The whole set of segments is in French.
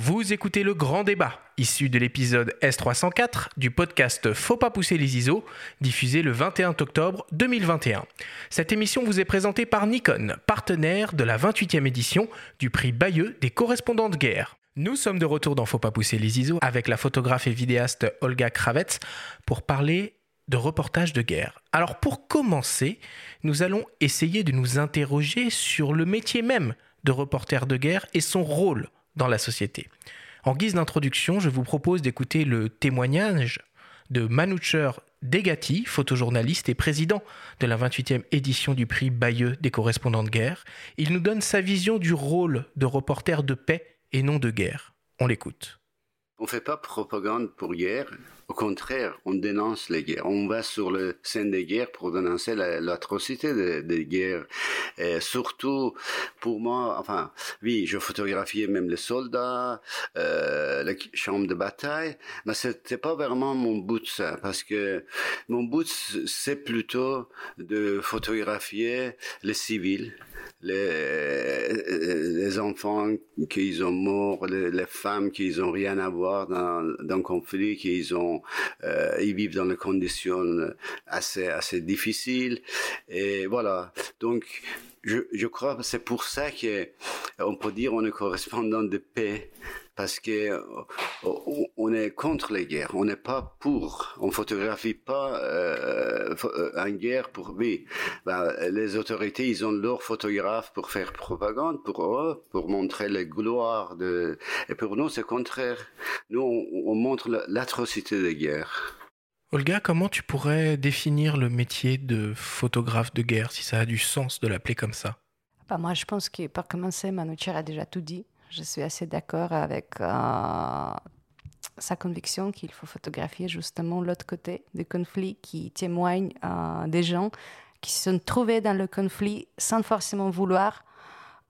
Vous écoutez le grand débat, issu de l'épisode S304 du podcast Faut pas pousser les ISO, diffusé le 21 octobre 2021. Cette émission vous est présentée par Nikon, partenaire de la 28e édition du prix Bayeux des correspondants de guerre. Nous sommes de retour dans Faut pas pousser les ISO avec la photographe et vidéaste Olga Kravets pour parler de reportage de guerre. Alors pour commencer, nous allons essayer de nous interroger sur le métier même de reporter de guerre et son rôle dans la société. En guise d'introduction, je vous propose d'écouter le témoignage de Manoucher Degati, photojournaliste et président de la 28e édition du prix Bayeux des correspondants de guerre. Il nous donne sa vision du rôle de reporter de paix et non de guerre. On l'écoute. On ne fait pas propagande pour guerre. Au contraire, on dénonce les guerres. On va sur le scène des guerres pour dénoncer l'atrocité des, guerres. Et surtout, pour moi, enfin, oui, je photographiais même les soldats, euh, les chambres de bataille, mais c'était pas vraiment mon but ça, parce que mon but c'est plutôt de photographier les civils, les, les enfants qui ont morts, les, les femmes qui ont rien à voir dans, dans le conflit, qui ont euh, ils vivent dans des conditions assez assez difficiles et voilà. Donc je, je crois que c'est pour ça que on peut dire on est correspondant de paix parce que euh, on est contre les guerres, on n'est pas pour, on photographie pas euh, euh une guerre pour oui. Ben, les autorités, ils ont leurs photographes pour faire propagande pour eux, pour montrer les gloires de. Et pour nous, c'est contraire. Nous, on, montre l'atrocité des guerres. Olga, comment tu pourrais définir le métier de photographe de guerre, si ça a du sens de l'appeler comme ça? Bah Moi, je pense que pour commencer, Manoucher a déjà tout dit. Je suis assez d'accord avec euh, sa conviction qu'il faut photographier justement l'autre côté du conflit qui témoigne euh, des gens qui se sont trouvés dans le conflit sans forcément vouloir.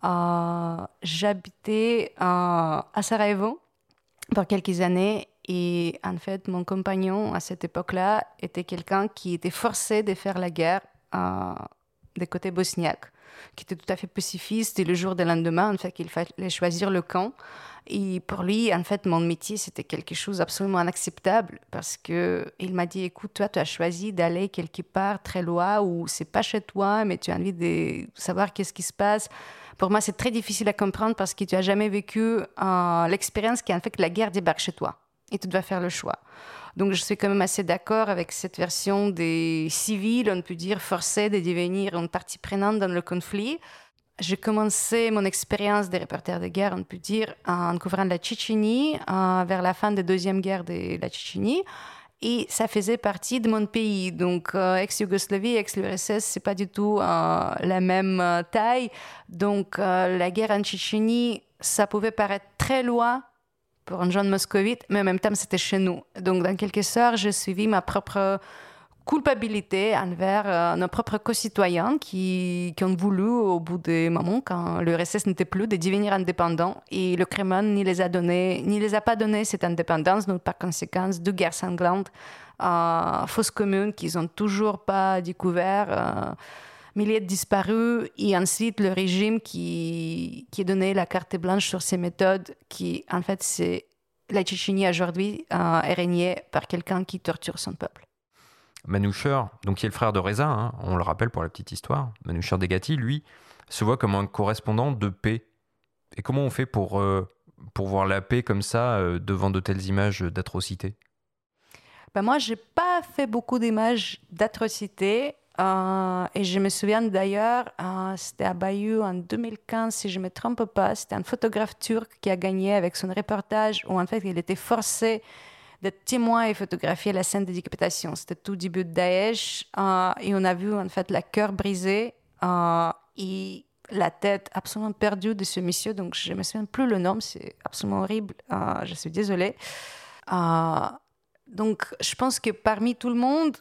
Euh, j'habitais à Sarajevo pour quelques années et en fait mon compagnon à cette époque-là était quelqu'un qui était forcé de faire la guerre des côtés bosniaques qui était tout à fait pacifiste. Et le jour du lendemain, en fait, qu'il fallait choisir le camp. Et pour lui, en fait, mon métier, c'était quelque chose d'absolument inacceptable parce que il m'a dit, écoute, toi, tu as choisi d'aller quelque part très loin où c'est pas chez toi, mais tu as envie de savoir qu'est-ce qui se passe. Pour moi, c'est très difficile à comprendre parce que tu as jamais vécu euh, l'expérience qui en fait que la guerre débarque chez toi et tu dois faire le choix. Donc je suis quand même assez d'accord avec cette version des civils, on peut dire, forcés de devenir une partie prenante dans le conflit. J'ai commencé mon expérience de reporter de guerre, on peut dire, en couvrant la Tchétchénie euh, vers la fin de la deuxième guerre de la Tchétchénie. Et ça faisait partie de mon pays. Donc, euh, ex-Yougoslavie, ex-URSS, c'est pas du tout euh, la même taille. Donc, la guerre en Tchétchénie, ça pouvait paraître très loin pour un jeune moscovite, mais en même temps, c'était chez nous. Donc, dans quelque sorte, j'ai suivi ma propre culpabilité envers euh, nos propres concitoyens qui, qui, ont voulu, au bout des moments, quand l'URSS n'était plus, de devenir indépendants. Et le Kremlin ni les a donné, ni les a pas donné cette indépendance, donc par conséquent, deux guerres sanglantes, euh, fausses communes qu'ils n'ont toujours pas découvert. Euh, milliers de disparus et ensuite le régime qui, qui a donné la carte blanche sur ces méthodes qui, en fait, c'est la Tchétchénie aujourd'hui euh, est régnée par quelqu'un qui torture son peuple. Manoucher, donc qui est le frère de Reza, hein, on le rappelle pour la petite histoire, Manoucher Degati, lui, se voit comme un correspondant de paix. Et comment on fait pour, euh, pour voir la paix comme ça euh, devant de telles images d'atrocités? Ben Moi, je n'ai pas fait beaucoup d'images d'atrocités. Euh, et je me souviens d'ailleurs, euh, c'était à Bayeux en 2015, si je ne me trompe pas, c'était un photographe turc qui a gagné avec son reportage où en fait il était forcé d'être témoin et photographier la scène de décapitation. C'était tout début de Daesh euh, et on a vu en fait la cœur brisé et la tête absolument perdue de ce monsieur. Donc je ne me souviens plus le nom, c'est absolument horrible. je suis désolée. donc je pense que parmi tout le monde,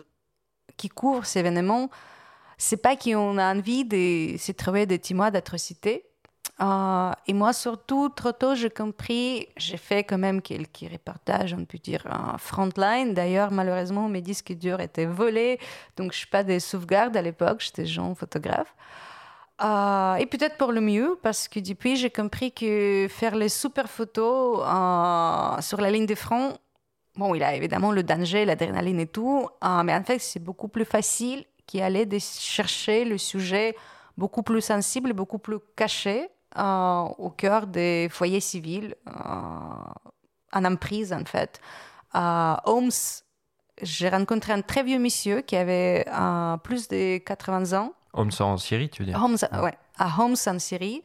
qui couvre ces événements, c'est pas qu'on a envie de se trouver des témoins d'atrocités. Euh, et moi, surtout, trop tôt, j'ai compris, j'ai fait quand même quelques reportages, on peut dire, en frontline. D'ailleurs, malheureusement, mes disques durs étaient volés, donc je n'ai pas de sauvegarde à l'époque, j'étais jeune photographe. Euh, et peut-être pour le mieux, parce que depuis, j'ai compris que faire les super photos euh, sur la ligne de front, bon, il a évidemment le danger, l'adrénaline et tout, euh, mais en fait, c'est beaucoup plus facile qu'aller de chercher le sujet beaucoup plus sensible, beaucoup plus caché au cœur des foyers civils, en emprise, en fait. À Homs, j'ai rencontré un très vieux monsieur qui avait plus de 80 ans Homs en Syrie, tu veux dire? Homs, ouais, à Homs en Syrie.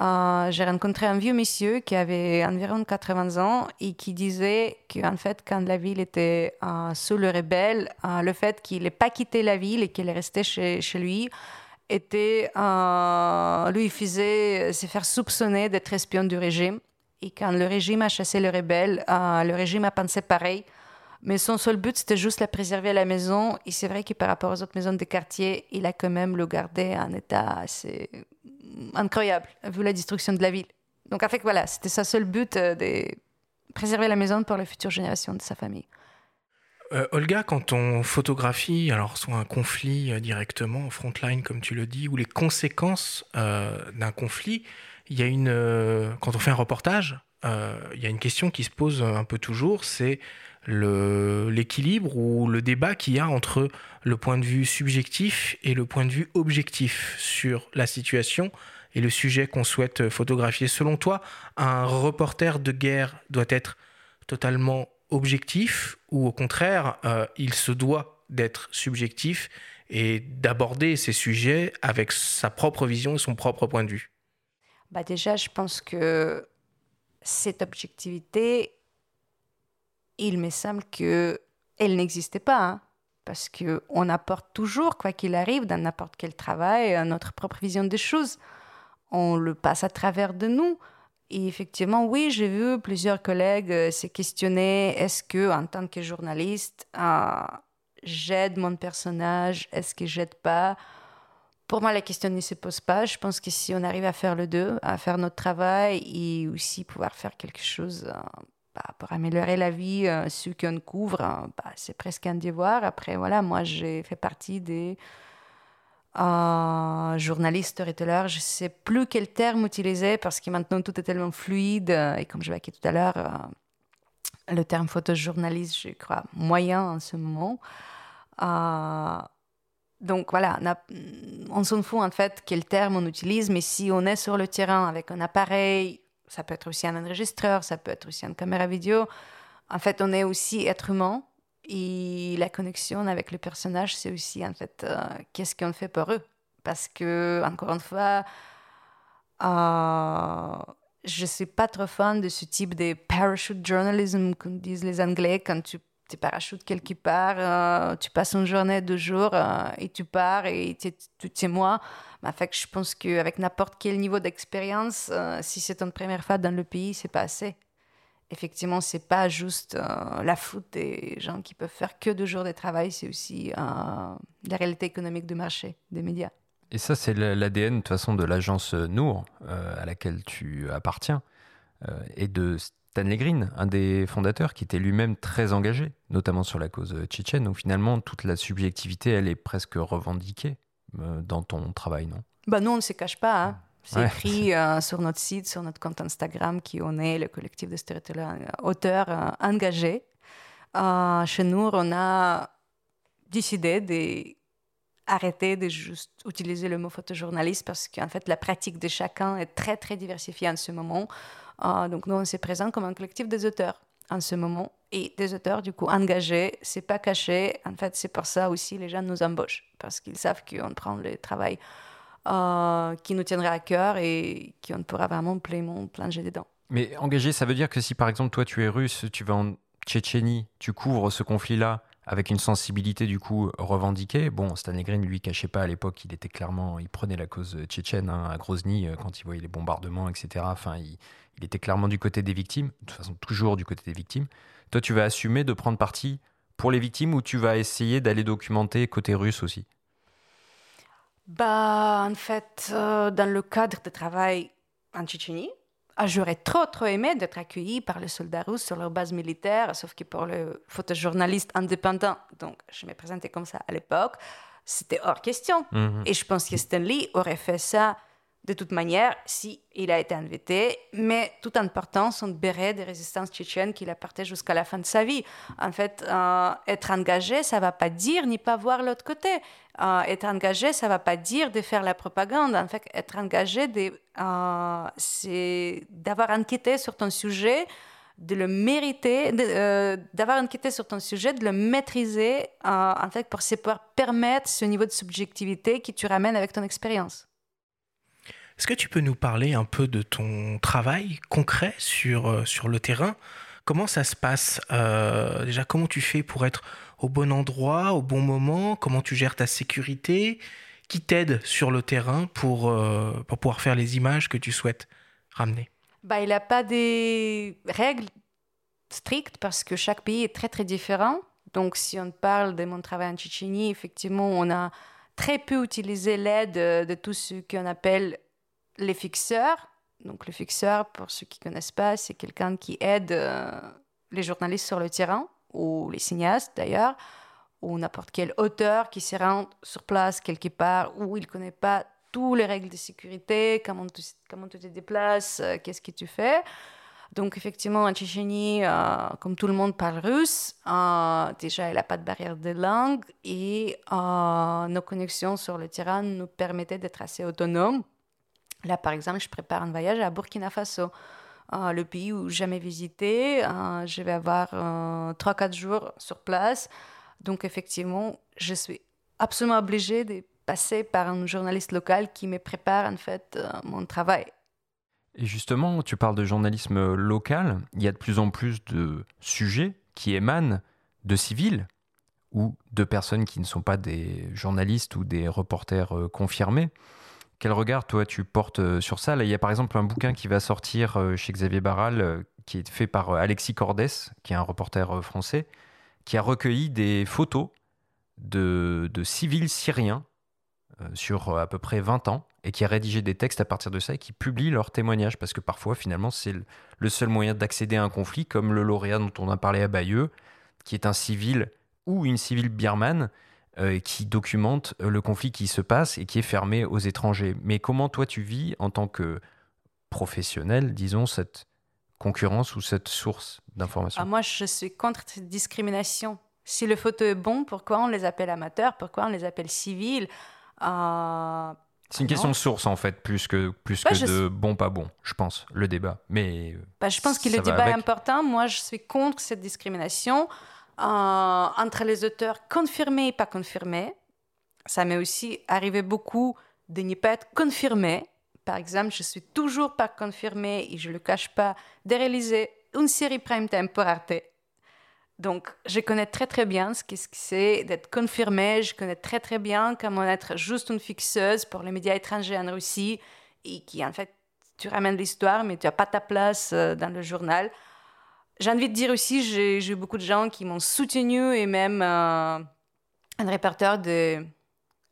Euh, j'ai rencontré un vieux monsieur qui avait environ 80 ans et qui disait qu'en fait, quand la ville était euh, sous le rebelle, euh, le fait qu'il n'ait pas quitté la ville et qu'il est resté chez, chez lui était, lui faisait se faire soupçonner d'être espion du régime. Et quand le régime a chassé le rebelle, le régime a pensé pareil. Mais son seul but, c'était juste la préserver à la maison. Et c'est vrai que par rapport aux autres maisons des quartiers, il a quand même le gardé en état assez incroyable, vu la destruction de la ville. Donc en fait, voilà, c'était sa seul but euh, de préserver la maison pour les futures générations de sa famille. Euh, Olga, quand on photographie, alors soit un conflit euh, directement, frontline comme tu le dis, ou les conséquences d'un conflit, il y a une, quand on fait un reportage, il y a une question qui se pose un peu toujours, c'est l'équilibre ou le débat qu'il y a entre le point de vue subjectif et le point de vue objectif sur la situation et le sujet qu'on souhaite photographier. Selon toi, un reporter de guerre doit être totalement objectif ou au contraire, euh, il se doit d'être subjectif et d'aborder ces sujets avec sa propre vision et son propre point de vue? Bah Déjà, je pense que cette objectivité, il me semble qu'elle n'existait pas. Hein, parce qu'on apporte toujours, quoi qu'il arrive, dans n'importe quel travail, notre propre vision des choses. On le passe à travers de nous. Et effectivement, oui, j'ai vu plusieurs collègues euh, se questionner est-ce que, en tant que journaliste, euh, j'aide mon personnage Est-ce que j'aide pas? Pour moi, la question ne se pose pas. Je pense que si on arrive à faire le deux, à faire notre travail et aussi pouvoir faire quelque chose euh, bah, pour améliorer la vie, euh, ceux qu'on couvre, hein, bah, c'est presque un devoir. Après, voilà, moi, j'ai fait partie des euh, journalistes, storytellers. Je ne sais plus quel terme utiliser parce que maintenant, tout est tellement fluide. Euh, et comme je dit tout à l'heure, euh, le terme photojournaliste, je crois, moyen en ce moment. donc voilà, on, on s'en fout en fait quel terme on utilise, mais si on est sur le terrain avec un appareil ça peut être aussi un enregistreur, ça peut être aussi une caméra vidéo. En fait, on est aussi être humain et la connexion avec le personnage, c'est aussi en fait euh, qu'est-ce qu'on fait pour eux. Parce que, encore une fois, euh, je ne suis pas trop fan de ce type de parachute journalism, comme disent les Anglais, quand tu te parachutes quelque part, euh, tu passes une journée, deux jours et tu pars et tu es moi fait je pense qu'avec n'importe quel niveau d'expérience, euh, si c'est une première fois dans le pays, c'est pas assez. Effectivement, c'est pas juste euh, la faute des gens qui peuvent faire que deux jours de travail, c'est aussi euh, la réalité économique du marché, des médias. Et ça, c'est l'ADN de toute façon de l'agence Nour à laquelle tu appartiens et de Stanley Green, un des fondateurs qui était lui-même très engagé, notamment sur la cause tchétchène. Donc finalement, toute la subjectivité, elle est presque revendiquée. Euh, dans ton travail, non? Bah Nous, on ne se cache pas. Hein. C'est écrit euh, sur notre site, sur notre compte Instagram, qui on est le collectif de storytellers euh, auteurs engagés. chez nous, on a décidé d'arrêter de juste utiliser le mot photojournaliste parce qu'en fait, la pratique de chacun est très, très diversifiée en ce moment. Donc, nous, on se présente comme un collectif des auteurs en ce moment et des auteurs du coup engagés, c'est pas caché. En fait, c'est pour ça aussi les gens nous embauchent parce qu'ils savent qu'on prend le travail euh, qui nous tiendrait à cœur et qu'on pourra vraiment pleinement plonger dedans. Mais engagé, ça veut dire que si par exemple toi tu es russe, tu vas en Tchétchénie, tu couvres ce conflit-là avec une sensibilité du coup revendiquée. Bon, Stanley Green lui cachait pas à l'époque, il était clairement, il prenait la cause tchétchène hein, à Grozny euh, quand il voyait les bombardements, etc. Enfin, il, il était clairement du côté des victimes, de toute façon toujours du côté des victimes. Toi, tu vas assumer de prendre parti pour les victimes ou tu vas essayer d'aller documenter côté russe aussi? Bah, En fait, euh, dans le cadre de travail en Tchétchénie, ah, j'aurais trop, trop aimé d'être accueilli par les soldats russes sur leur base militaire, sauf que pour le photojournaliste indépendant, donc je me présentais comme ça à l'époque, c'était hors question. Mhm. Et je pense que Stanley aurait fait ça de toute manière si il a été invité, mais tout en portant son béret de résistance tchétchène qu'il a jusqu'à la fin de sa vie. En fait, euh, être engagé, ça va pas dire ni pas voir l'autre côté. Euh, être engagé, ça va pas dire de faire la propagande. En fait, être engagé, euh, c'est d'avoir enquêté sur ton sujet, de le mériter, d'avoir enquêté sur ton sujet, de le maîtriser, en fait, pour se pouvoir permettre ce niveau de subjectivité que tu ramènes avec ton expérience. Est-ce que tu peux nous parler un peu de ton travail concret sur, euh, sur le terrain? Comment ça se passe Euh, Déjà, comment tu fais pour être au bon endroit, au bon moment? Comment tu gères ta sécurité? Qui t'aide sur le terrain pour, euh, pour pouvoir faire les images que tu souhaites ramener? Bah, il n'a pas des règles strictes parce que chaque pays est très très différent. Donc si on parle de mon travail en Tchétchénie, effectivement, on a très peu utilisé l'aide de tout ce qu'on appelle les fixeurs. Donc le fixeur, pour ceux qui ne connaissent pas, c'est quelqu'un qui aide euh, les journalistes sur le terrain, ou les cinéastes d'ailleurs, ou n'importe quel auteur qui se rend sur place quelque part où il ne connaît pas toutes les règles de sécurité, comment tu, comment te déplaces, euh, qu'est-ce que tu fais. Donc effectivement, en Tchétchénie, euh, comme tout le monde parle russe, déjà il n'y a pas de barrière de langue et nos connexions sur le terrain nous permettaient d'être assez autonomes. Là, par exemple, je prépare un voyage à Burkina Faso, euh, le pays où jamais visité. Euh, je vais avoir euh, 3-4 jours sur place. Donc effectivement, je suis absolument obligée de passer par un journaliste local qui me prépare en fait euh, mon travail. Et justement, tu parles de journalisme local. Il y a de plus en plus de sujets qui émanent de civils ou de personnes qui ne sont pas des journalistes ou des reporters confirmés. Quel regard, toi, tu portes euh, sur ça? Là, il y a par exemple un bouquin qui va sortir euh, chez Xavier Barral, euh, qui est fait par Alexis Cordès, qui est un reporter français, qui a recueilli des photos de, de civils syriens sur à peu près 20 ans et qui a rédigé des textes à partir de ça et qui publie leurs témoignages parce que parfois finalement c'est le seul moyen d'accéder à un conflit comme le lauréat dont on a parlé à Bayeux qui est un civil ou une civile birmane euh, qui documente euh, le conflit qui se passe et qui est fermé aux étrangers. Mais comment toi tu vis en tant que professionnel, disons, cette concurrence ou cette source d'information? Ah, moi, je suis contre cette discrimination. Si le photo est bon, pourquoi on les appelle amateurs? Pourquoi on les appelle civils? Euh, C'est une question de source en fait, plus que, plus Ouais, que de bon pas bon, je pense, le débat. Mais bah, je pense que le débat est important. Moi, je suis contre cette discrimination entre les auteurs confirmés et pas confirmés. Ça m'est aussi arrivé beaucoup de n'y pas être confirmé. Par exemple, je suis toujours pas confirmée et je ne le cache pas de réaliser une série prime time pour Arte. Donc, je connais très très bien ce que c'est d'être confirmée. Je connais très très bien comment être juste une fixeuse pour les médias étrangers en Russie et qui, en fait, tu ramènes l'histoire, mais tu n'as pas ta place euh, dans le journal. J'ai envie de dire aussi, j'ai eu beaucoup de gens qui m'ont soutenu et même euh, un reporter de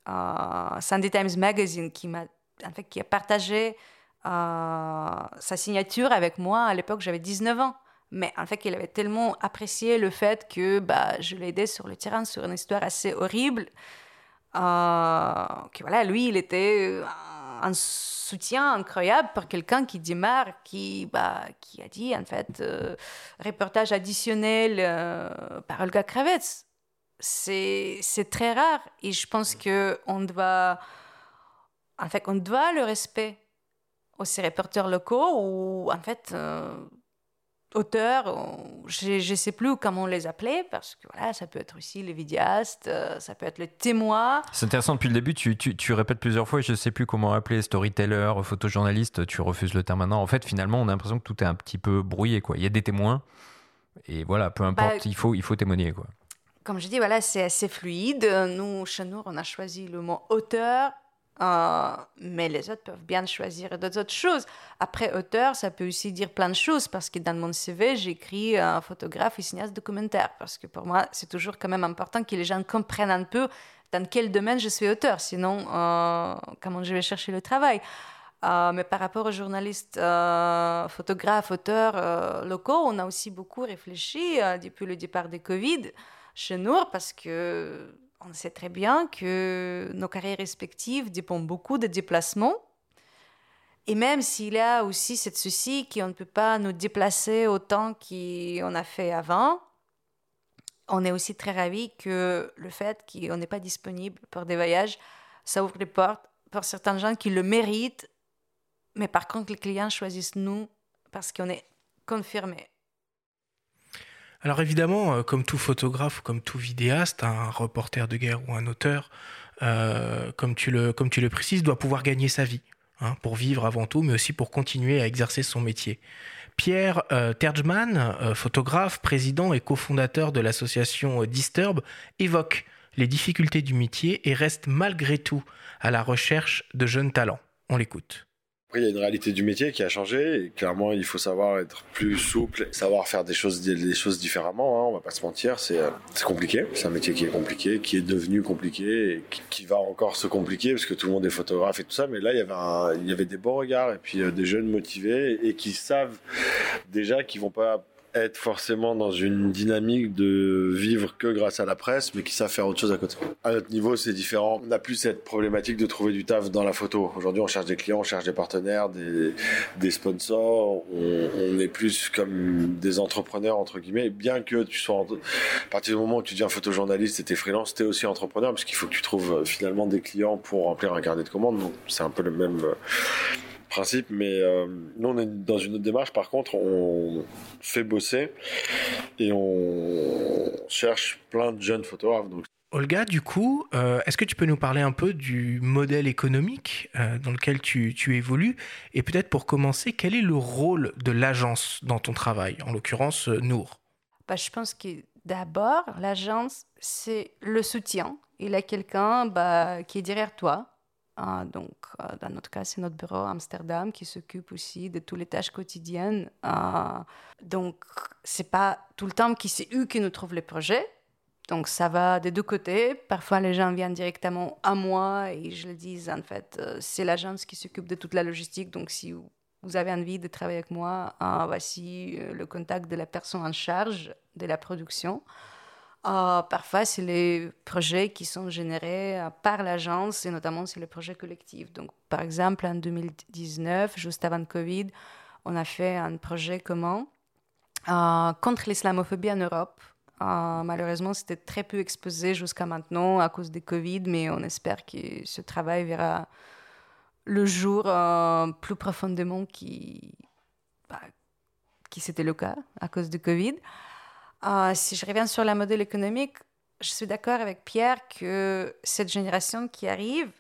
euh, Sunday Times Magazine qui m'a en fait, qui a partagé euh, sa signature avec moi. À l'époque, j'avais 19 ans. Mais en fait, il avait tellement apprécié le fait que bah, je l'ai aidé sur le terrain sur une histoire assez horrible. Que voilà, lui, il était un soutien incroyable pour quelqu'un qui démarre, qui, bah, qui a dit en fait euh, reportage additionnel euh, par Olga Kravets. C'est très rare et je pense que on doit en fait on doit le respect aux reporters locaux ou en fait euh, auteurs, je ne sais plus comment on les appelait, parce que voilà, ça peut être aussi les vidéastes, euh, ça peut être le témoin. c'est intéressant depuis le début, tu, tu, tu répètes plusieurs fois, et je sais plus comment appeler, storyteller, photojournaliste, tu refuses le terme maintenant. En fait, finalement, on a l'impression que tout est un petit peu brouillé. Quoi. Il y a des témoins, et voilà, peu importe, Bah, il, faut, il faut témoigner. Quoi. Comme je dis, voilà, c'est assez fluide. Nous, chez nous, on a choisi le mot auteur, euh, mais les autres peuvent bien choisir d'autres autres choses. Après, auteur, ça peut aussi dire plein de choses, parce que dans mon CV, j'écris un photographe et cinéaste documentaire, parce que pour moi, c'est toujours quand même important que les gens comprennent un peu dans quel domaine je suis auteur, sinon, euh, comment je vais chercher le travail? Euh, mais par rapport aux journalistes, euh, photographes, auteurs euh, locaux, on a aussi beaucoup réfléchi euh, depuis le départ de Covid chez nous parce que on sait très bien que nos carrières respectives dépendent beaucoup des déplacements. Et même s'il y a aussi cette souci qu'on ne peut pas nous déplacer autant qu'on a fait avant, on est aussi très ravis que le fait qu'on n'est pas disponible pour des voyages, ça ouvre les portes pour certains gens qui le méritent. Mais par contre, les clients choisissent nous parce qu'on est confirmé. Alors évidemment, euh, comme tout photographe comme tout vidéaste, un reporter de guerre ou un auteur, euh, comme, tu le, comme tu le précises, doit pouvoir gagner sa vie, hein, pour vivre avant tout, mais aussi pour continuer à exercer son métier. Pierre euh, Terjman, photographe, président et cofondateur de l'association Disturb, évoque les difficultés du métier et reste malgré tout à la recherche de jeunes talents. On l'écoute. Après, il y a une réalité du métier qui a changé. Et clairement, il faut savoir être plus souple, savoir faire des choses, des choses différemment. Hein, on va pas se mentir, c'est euh, c'est compliqué. C'est un métier qui est compliqué, qui est devenu compliqué et qui, va encore se compliquer parce que tout le monde est photographe et tout ça. Mais là, il y avait, des bons regards et puis euh, des jeunes motivés et qui savent déjà qu'ils vont pas être forcément dans une dynamique de vivre que grâce à la presse, mais qui savent faire autre chose à côté. À notre niveau, c'est différent. On n'a plus cette problématique de trouver du taf dans la photo. Aujourd'hui, on cherche des clients, on cherche des partenaires, des, sponsors. On, est plus comme des entrepreneurs, entre guillemets. Bien que tu sois, à partir du moment où tu deviens photojournaliste et t'es freelance, t'es aussi entrepreneur, parce qu'il faut que tu trouves euh, finalement des clients pour remplir un carnet de commandes. Donc, c'est un peu le même euh, principe, mais euh, nous on est dans une autre démarche. Par contre, on fait bosser et on cherche plein de jeunes photographes. Donc, Olga, du coup, euh, est-ce que tu peux nous parler un peu du modèle économique euh, dans lequel tu, tu évolues? Et peut-être pour commencer, quel est le rôle de l'agence dans ton travail, en l'occurrence euh, Nour? Bah, je pense que d'abord, l'agence, c'est le soutien. Il y a quelqu'un bah, qui est derrière toi. Ah, donc, euh, dans notre cas, c'est notre bureau à Amsterdam qui s'occupe aussi de toutes les tâches quotidiennes. Ah, donc, c'est pas tout le temps qui c'est eux qui nous trouvent les projets. Donc, ça va des deux côtés. Parfois, les gens viennent directement à moi et je le dis, en fait, euh, c'est l'agence qui s'occupe de toute la logistique. Donc, si vous avez envie de travailler avec moi, ah, voici euh, le contact de la personne en charge de la production. Ah, parfois, c'est les projets qui sont générés euh, par l'agence et notamment c'est les projets collectifs. Donc, par exemple, en 2019, juste avant le Covid, on a fait un projet commun euh, contre l'islamophobie en Europe. Euh, malheureusement, c'était très peu exposé jusqu'à maintenant à cause des Covid, mais on espère que ce travail verra le jour plus profondément qui, bah, qui c'était le cas à cause du Covid. Euh, si je reviens sur la modèle économique, je suis d'accord avec Pierre que cette génération qui arrive,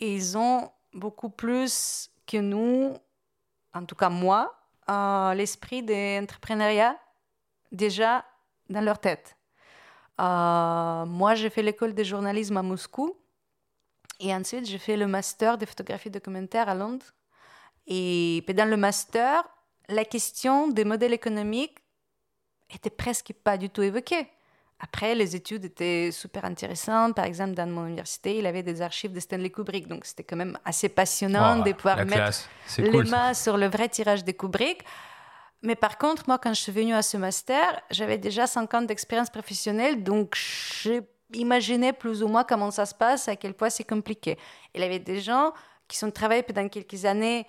ils ont beaucoup plus que nous, en tout cas moi, euh, l'esprit d'entrepreneuriat déjà dans leur tête. Euh, moi, j'ai fait l'école de journalisme à Moscou. Et ensuite, j'ai fait le master de photographie documentaire à Londres. Et pendant le master, la question des modèles économiques était presque pas du tout évoquée. Après, les études étaient super intéressantes. Par exemple, dans mon université, il avait des archives de Stanley Kubrick. Donc, c'était quand même assez passionnant Oh, de pouvoir mettre les cool. mains sur le vrai tirage de Kubrick. Mais par contre, moi, quand je suis venue à ce master, j'avais déjà 5 ans d'expérience professionnelle, donc j'ai imaginé plus ou moins comment ça se passe, à quel point c'est compliqué. Il y avait des gens qui sont travaillés pendant quelques années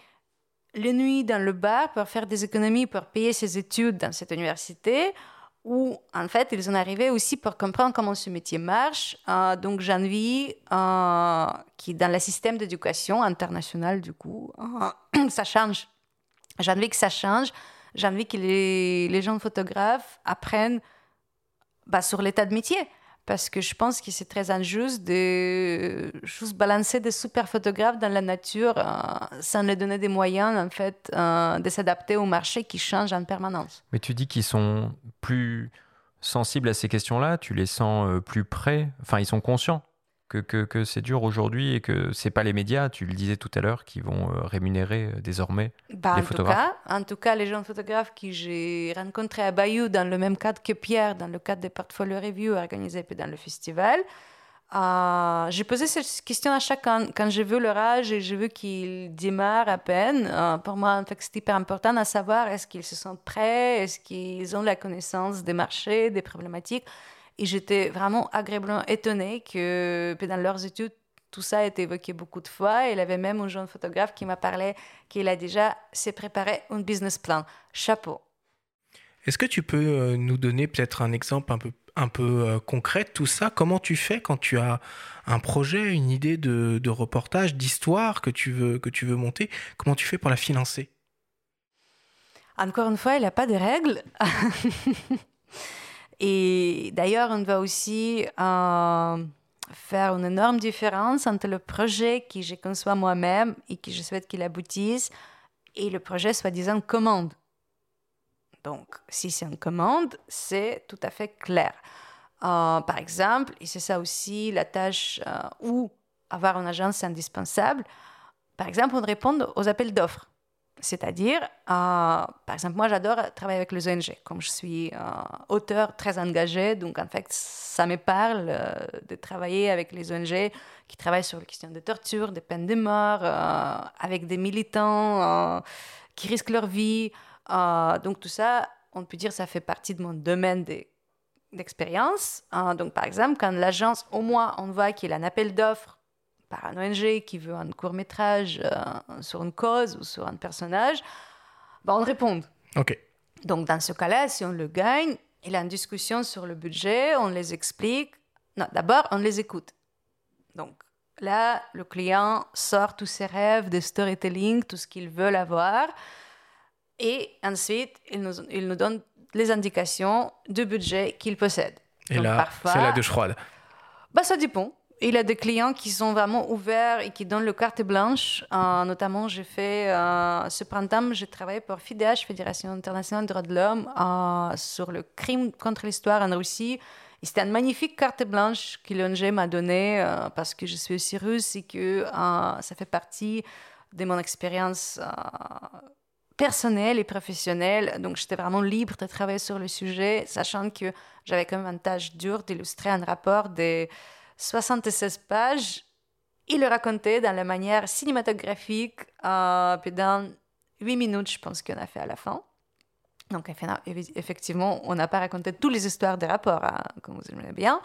les nuits dans le bar pour faire des économies pour payer ses études dans cette université, où en fait ils en arrivaient aussi pour comprendre comment ce métier marche. Euh, donc j'envie euh, qui dans le système d'éducation international du coup, euh, ça change. J'ai envie que ça change. J'ai envie que les, les jeunes photographes apprennent bah, sur l'état de métier. Parce que je pense que c'est très injuste de juste balancer des super photographes dans la nature euh, sans leur donner des moyens en fait, euh, de s'adapter au marché qui change en permanence. Mais tu dis qu'ils sont plus sensibles à ces questions-là, tu les sens euh, plus près, enfin ils sont conscients que, que, que c'est dur aujourd'hui et que c'est pas les médias, tu le disais tout à l'heure, qui vont euh, rémunérer euh, désormais. Bah, Les en, tout photographes. cas, en tout cas, les jeunes photographes que j'ai rencontrés à Bayou dans le même cadre que Pierre, dans le cadre des portfolio reviews organisés dans le festival, euh, j'ai posé cette question à chacun quand j'ai vu leur âge et j'ai vu qu'ils démarrent à peine. Euh, pour moi, en fait, c'est hyper important à savoir est-ce qu'ils se sentent prêts, est-ce qu'ils ont la connaissance des marchés, des problématiques. Et j'étais vraiment agréablement étonnée que pendant leurs études, tout ça a été évoqué beaucoup de fois. Il y avait même un jeune photographe qui m'a parlé qu'il a déjà s'est préparé un business plan. Chapeau. Est-ce que tu peux euh, nous donner peut-être un exemple un peu, un peu euh, concret de tout ça? Comment tu fais quand tu as un projet, une idée de, de reportage, d'histoire que, tu veux, que tu veux monter? Comment tu fais pour la financer? Encore une fois, il n'y a pas de règles. Et d'ailleurs, on va aussi euh, faire une énorme différence entre le projet que je conçois moi-même et que je souhaite qu'il aboutisse et le projet soi-disant commande. Donc, si c'est une commande, c'est tout à fait clair. Euh, par exemple, et c'est ça aussi la tâche euh, où avoir une agence c'est indispensable, par exemple, on répond aux appels d'offres. C'est-à-dire, euh, par exemple, moi j'adore travailler avec les ONG, comme je suis euh, auteur très engagé, donc en fait ça me parle euh, de travailler avec les ONG qui travaillent sur les questions de torture, de peine de mort, avec des militants qui risquent leur vie. Donc tout ça, on peut dire ça fait partie de mon domaine de- d'expérience. Donc par exemple, quand l'agence, au moins on voit qu'il y a un appel d'offres par un ONG qui veut un court métrage euh, sur une cause ou sur un personnage, ben, on répond. Ok. Donc, dans ce cas-là, si on le gagne, il y a une discussion sur le budget, on les explique. Non, d'abord, on les écoute. Donc, là, le client sort tous ses rêves de storytelling, tout ce qu'il veut avoir. Et ensuite, il nous, il nous donne les indications du budget qu'il possède. Et Donc, là, parfois- c'est la douche froide. bah, ça dépend. Il y a des clients qui sont vraiment ouverts et qui donnent le carte blanche. Euh, notamment, j'ai fait euh, ce printemps, j'ai travaillé pour FIDH, Fédération internationale des droits de l'homme, euh, sur le crime contre l'histoire en Russie. Et c'était une magnifique carte blanche que l'ONG m'a donnée parce que je suis aussi russe et que ça fait partie de mon expérience personnelle et professionnelle. Donc, j'étais vraiment libre de travailler sur le sujet, sachant que j'avais quand même une tâche dure d'illustrer un rapport de 76 pages. Il le racontait dans la manière cinématographique, euh, pendant 8 minutes, je pense qu'on a fait à la fin. Donc, effectivement, on n'a pas raconté toutes les histoires des rapports, hein, comme vous aimez bien.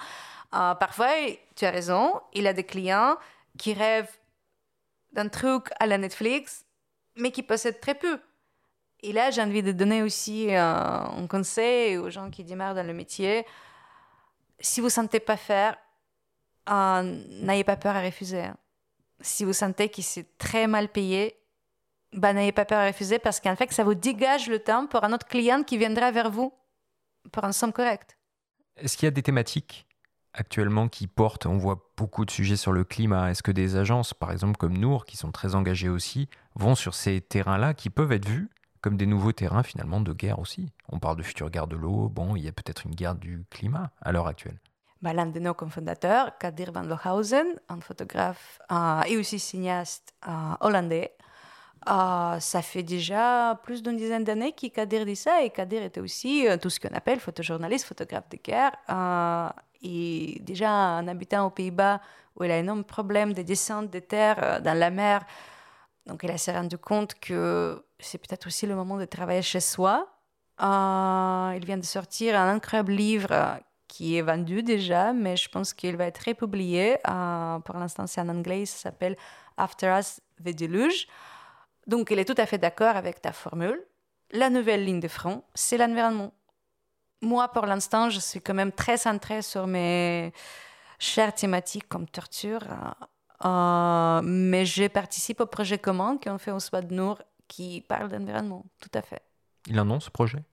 Euh, parfois, tu as raison, il a des clients qui rêvent d'un truc à la Netflix, mais qui possèdent très peu. Et là, j'ai envie de donner aussi euh, un conseil aux gens qui démarrent dans le métier. Si vous ne sentez pas faire, n'ayez pas peur à refuser. hein. Si vous sentez que c'est très mal payé, bah, n'ayez pas peur à refuser parce qu'en fait, ça vous dégage le temps pour un autre client qui viendra vers vous pour un somme correct. Est-ce qu'il y a des thématiques actuellement qui portent On voit beaucoup de sujets sur le climat. Est-ce que des agences, par exemple comme Nour, qui sont très engagées aussi, vont sur ces terrains-là qui peuvent être vus comme des nouveaux terrains finalement de guerre aussi? On parle de future guerre de l'eau. Bon, il y a peut-être une guerre du climat à l'heure actuelle. L'un de nos cofondateurs, Kadir van Lohausen, un photographe et aussi cinéaste hollandais, euh, ça fait déjà plus d'une dizaine d'années que Kadir dit ça. Et Kadir était aussi euh, tout ce qu'on appelle photojournaliste, photographe de guerre. euh, et déjà un habitant aux Pays-Bas où il a énorme problème de descente des terres dans la mer. Donc il s'est rendu compte que c'est peut-être aussi le moment de travailler chez soi. Il vient de sortir un incroyable livre qui est vendu déjà, mais je pense qu'il va être republié. Euh, pour l'instant, c'est en anglais, ça s'appelle After Us, The Deluge. Donc, il est tout à fait d'accord avec ta formule. La nouvelle ligne de front, c'est l'environnement. Moi, pour l'instant, je suis quand même très centrée sur mes chères thématiques comme torture, euh, mais je participe au projet commun qu'on fait au Nour qui parle d'environnement, tout à fait. Il a un nom ce projet?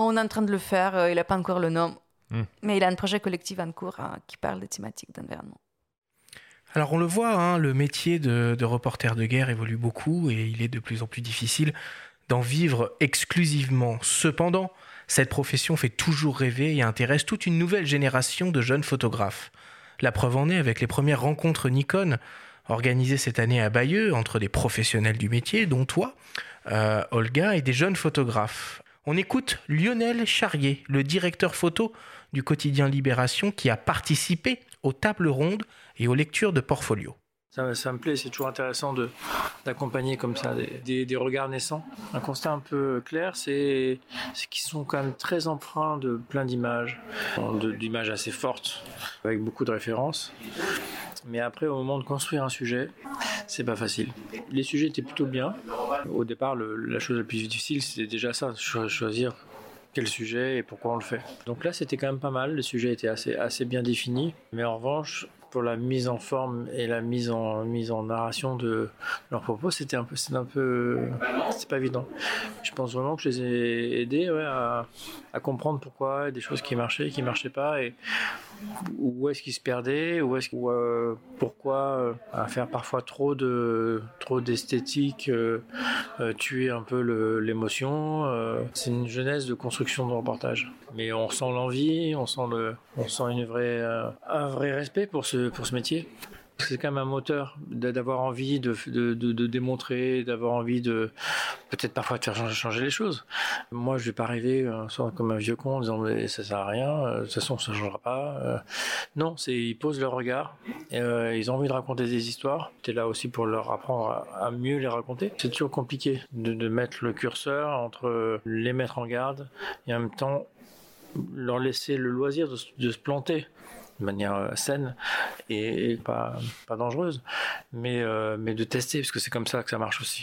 On est en train de le faire, euh, il n'a pas encore le nom. Hmm. Mais il a un projet collectif en cours hein, qui parle des thématiques d'environnement. Alors on le voit, hein, le métier de, de reporter de guerre évolue beaucoup et il est de plus en plus difficile d'en vivre exclusivement. Cependant, cette profession fait toujours rêver et intéresse toute une nouvelle génération de jeunes photographes. La preuve en est avec les premières rencontres Nikon organisées cette année à Bayeux entre des professionnels du métier, dont toi, euh, Olga, et des jeunes photographes. On écoute Lionel Charrier, le directeur photo du quotidien Libération, qui a participé aux tables rondes et aux lectures de portfolio. Ça, me plaît, c'est toujours intéressant de d'accompagner comme ça des, des, regards naissants. Un constat un peu clair, c'est c'est qu'ils sont quand même très empreints de plein d'images, d'images assez fortes, avec beaucoup de références. Mais après, au moment de construire un sujet, c'est pas facile. Les sujets étaient plutôt bien. Au départ, la chose la plus difficile, c'était déjà ça, cho- choisir quel sujet et pourquoi on le fait. Donc là, c'était quand même pas mal. Le sujet était assez, assez bien défini. Mais en revanche, pour la mise en forme et la mise en, mise en narration de leurs propos, c'était un peu, c'était un peu, c'est pas évident. Je pense vraiment que je les ai aidés à, comprendre pourquoi des choses qui marchaient, qui marchaient pas et où est-ce qu'ils se perdaient, où est-ce ou, euh, pourquoi euh, à faire parfois trop de trop d'esthétique, euh, tuer un peu l'émotion. c'est une jeunesse de construction de reportage. Mais on sent l'envie, on sent une vraie, euh, un vrai respect pour ce pour ce métier. C'est quand même un moteur d'avoir envie de, de, de, démontrer, d'avoir envie de peut-être parfois de faire changer, les choses. Moi, je vais pas arriver soir comme un vieux con en disant mais ça sert à rien, euh, de toute façon ça changera pas. Euh, non, ils posent leur regard, euh, ils ont envie de raconter des histoires. Tu es là aussi pour leur apprendre à, mieux les raconter. C'est toujours compliqué de mettre le curseur entre les mettre en garde et en même temps leur laisser le loisir de, se- planter de manière euh, saine et, et pas, pas dangereuse, mais, euh, mais de tester, parce que c'est comme ça que ça marche aussi.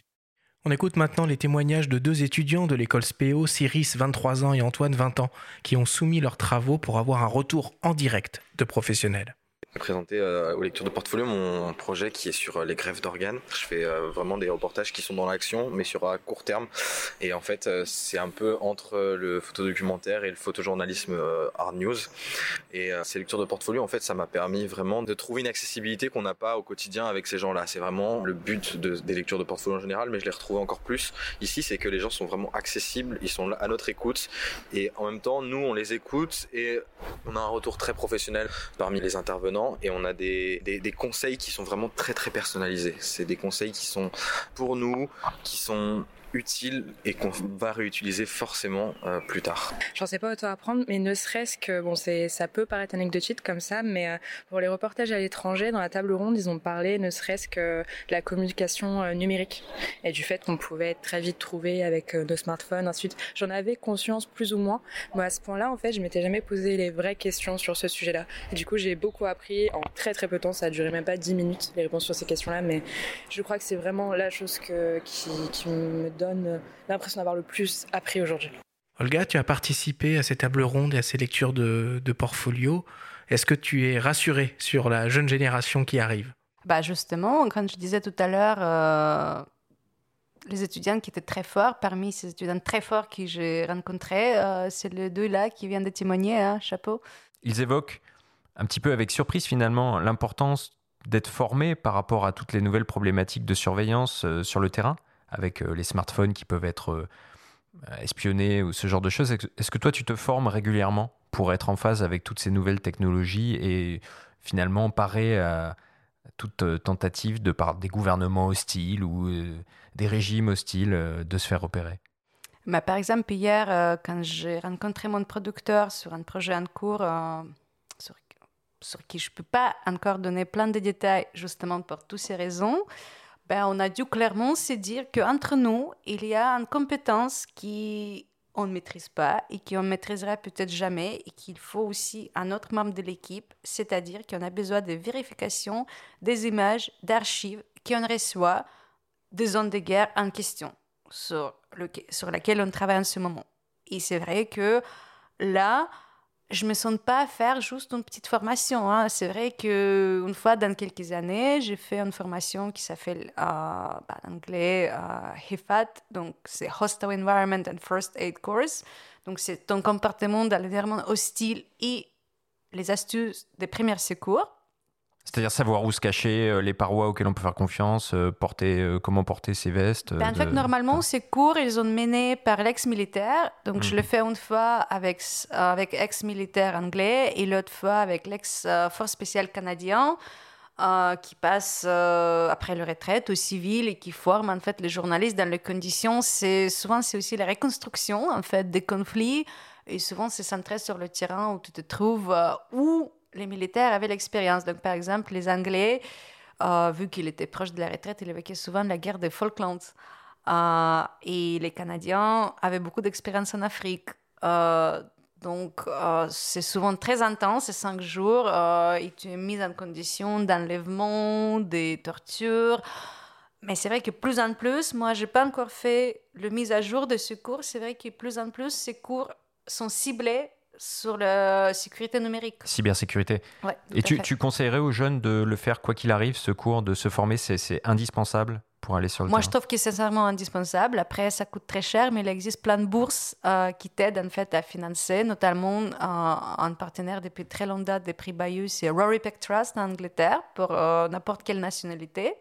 On écoute maintenant les témoignages de deux étudiants de l'école SPEO, Cyrus 23 ans et Antoine 20 ans, qui ont soumis leurs travaux pour avoir un retour en direct de professionnels. Présenter euh, aux lectures de portfolio mon projet qui est sur euh, les greffes d'organes. Je fais euh, vraiment des reportages qui sont dans l'action, mais sur à court terme. Et en fait, c'est un peu entre le photodocumentaire et le photojournalisme hard news. Et ces lectures de portfolio, en fait, ça m'a permis vraiment de trouver une accessibilité qu'on n'a pas au quotidien avec ces gens-là. C'est vraiment le but de- des lectures de portfolio en général, mais je l'ai retrouvé encore plus ici, c'est que les gens sont vraiment accessibles, ils sont à notre écoute, et en même temps, nous, on les écoute et on a un retour très professionnel parmi les intervenants et on a des, des, conseils qui sont vraiment très très personnalisés. C'est des conseils qui sont pour nous, qui sont utiles et qu'on va réutiliser forcément euh, plus tard. J'en sais pas autant apprendre, mais ne serait-ce que, bon, c'est, ça peut paraître anecdotique comme ça, mais euh, pour les reportages à l'étranger, dans la table ronde, ils ont parlé ne serait-ce que de la communication euh, numérique et du fait qu'on pouvait être très vite trouvé avec nos smartphones, ensuite. J'en avais conscience plus ou moins. Moi, à ce point-là, en fait, je m'étais jamais posé les vraies questions sur ce sujet-là. Et du coup, j'ai beaucoup appris en très très peu de temps. Ça a duré même pas 10 minutes, les réponses sur ces questions-là, mais je crois que c'est vraiment la chose que, qui, qui me donne l'impression d'avoir le plus appris aujourd'hui. Olga, tu as participé à ces tables rondes et à ces lectures de, de portfolio. Est-ce que tu es rassurée sur la jeune génération qui arrive? Bah justement, comme je disais tout à l'heure, euh, les étudiants qui étaient très forts, parmi ces étudiants très forts que j'ai rencontrés, euh, c'est les deux là qui viennent de témoigner, hein, chapeau. Ils évoquent un petit peu avec surprise finalement l'importance d'être formé par rapport à toutes les nouvelles problématiques de surveillance euh, sur le terrain, avec euh, les smartphones qui peuvent être euh, espionnés ou ce genre de choses. Est-ce que- toi tu te formes régulièrement pour être en phase avec toutes ces nouvelles technologies et finalement parer à toute euh, tentative de part des gouvernements hostiles ou des régimes hostiles de se faire repérer Mais par exemple, hier, quand j'ai rencontré mon producteur sur un projet en cours, sur, sur qui je ne peux pas encore donner plein de détails, justement pour toutes ces raisons, ben, on a dû clairement se dire qu'entre nous, il y a une compétence qui on ne maîtrise pas et qu'on ne maîtrisera peut-être jamais et qu'il faut aussi un autre membre de l'équipe, c'est-à-dire qu'on a besoin de vérification des images, d'archives qu'on reçoit des zones de guerre en question sur, le, sur laquelle on travaille en ce moment. Et c'est vrai que là, je me sens pas faire juste une petite formation. hein. C'est vrai que une fois dans quelques années, j'ai fait une formation qui s'appelle euh, bah, en anglais euh, HIFAT, donc c'est Hostile Environment and First Aid Course. Donc c'est ton comportement dans l'environnement hostile et les astuces des premiers secours. C'est-à-dire savoir où se cacher, euh, les parois auxquelles on peut faire confiance, euh, porter, euh, comment porter ses vestes. Ben, en fait, de- normalement, ces cours, ils ont mené par l'ex-militaire. Donc, je Mhm. le fais une fois avec, avec ex-militaire anglais et l'autre fois avec l'ex-force spéciale canadien euh, qui passe euh, après le retraite au civil et qui forme en fait les journalistes dans les conditions. C'est souvent c'est aussi la reconstruction en fait des conflits et souvent c'est centré sur le terrain où tu te trouves euh, où les militaires avaient l'expérience. Donc, par exemple, les Anglais euh, vu qu'il était proche de la retraite, il évoquait souvent la guerre des Falklands. Euh, et les Canadiens avaient beaucoup d'expérience en Afrique. Euh, donc, c'est souvent très intense, ces cinq jours. et tu es mis en condition d'enlèvement, des tortures. Mais c'est vrai que plus en plus, moi, je n'ai pas encore fait le mise à jour de ce cours. C'est vrai que plus en plus, ces cours sont ciblés sur la sécurité numérique. Cybersécurité. Et tu, tu, conseillerais aux jeunes de le faire quoi qu'il arrive, ce cours, de se former, c'est indispensable pour aller sur le Moi, je trouve que c'est sincèrement indispensable. Après, ça coûte très cher, mais il existe plein de bourses euh, qui t'aident en fait à financer, notamment un partenaire depuis très longue date des prix Bayeux, c'est Rory Peck Trust en Angleterre, pour euh, n'importe quelle nationalité.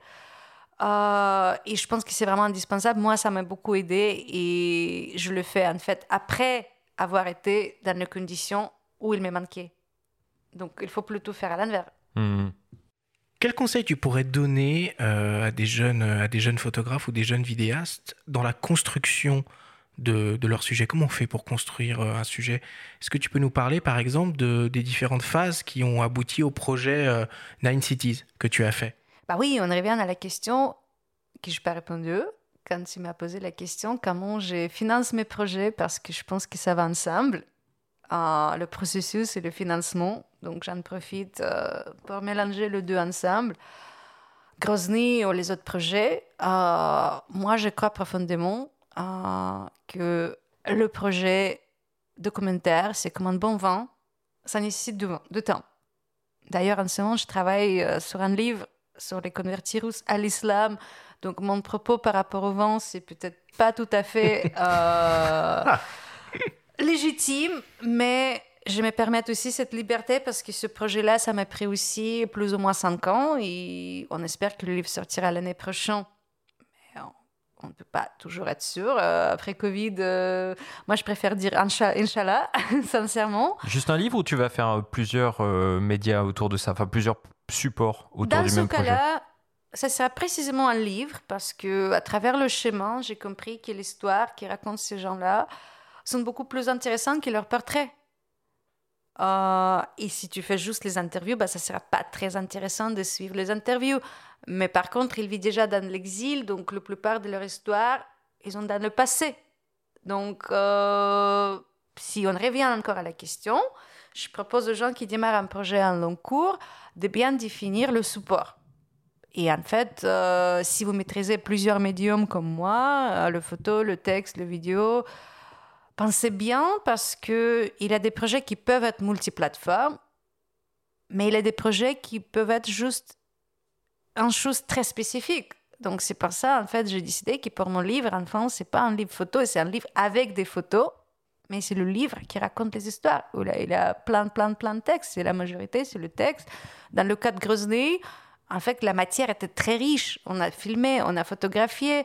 Euh, et je pense que c'est vraiment indispensable. Moi, ça m'a beaucoup aidé et je le fais en fait après avoir été dans les conditions où il me manquait. Donc il faut plutôt faire à l'envers. Hmm. Quel conseil tu pourrais donner euh, à, des jeunes, à des jeunes photographes ou des jeunes vidéastes dans la construction de, de leur sujet? Comment on fait pour construire euh, un sujet? Est-ce que tu peux nous parler par exemple de, des différentes phases qui ont abouti au projet euh, Nine Cities que tu as fait? Bah oui, on revient à la question que je n'ai pas répondu quand tu m'as posé la question comment je finance mes projets parce que je pense que ça va ensemble. Euh, le processus et le financement. Donc j'en profite euh, pour mélanger les deux ensemble. Grozny ou les autres projets, euh, moi je crois profondément que le projet documentaire, c'est comme un bon vin, ça nécessite de, temps. D'ailleurs, en ce moment, je travaille sur un livre sur les convertis russes à l'islam donc mon propos par rapport au vent, c'est peut-être pas tout à fait euh, légitime, mais je me permets aussi cette liberté parce que ce projet-là, ça m'a pris aussi plus ou moins cinq ans et on espère que le livre sortira l'année prochaine. Mais on ne peut pas toujours être sûr. Euh, après Covid, euh, moi je préfère dire Inch'Allah, sincèrement. Juste un livre ou tu vas faire plusieurs médias autour de ça, enfin plusieurs supports autour du même projet ça sera précisément un livre parce que à travers le chemin, j'ai compris que l'histoire qui raconte ces gens-là sont beaucoup plus intéressantes que leurs portraits. Euh, et si tu fais juste les interviews, bah, ça sera pas très intéressant de suivre les interviews. Mais par contre, ils vivent déjà dans l'exil, donc la plupart de leur histoire, ils ont dans le passé. Donc, euh, si on revient encore à la question, je propose aux gens qui démarrent un projet en long cours de bien définir le support. Et en fait, euh, si vous maîtrisez plusieurs médiums comme moi, euh, le photo, le texte, le vidéo, pensez bien parce qu'il y a des projets qui peuvent être multiplateformes, mais il y a des projets qui peuvent être juste une chose très spécifique. Donc c'est pour ça, en fait, j'ai décidé que pour mon livre, enfin, c'est pas un livre photo, c'est un livre avec des photos, mais c'est le livre qui raconte les histoires. Il a plein, plein, plein de textes. C'est la majorité, c'est le texte. Dans le cas de Grozny, en fait, la matière était très riche. On a filmé, on a photographié.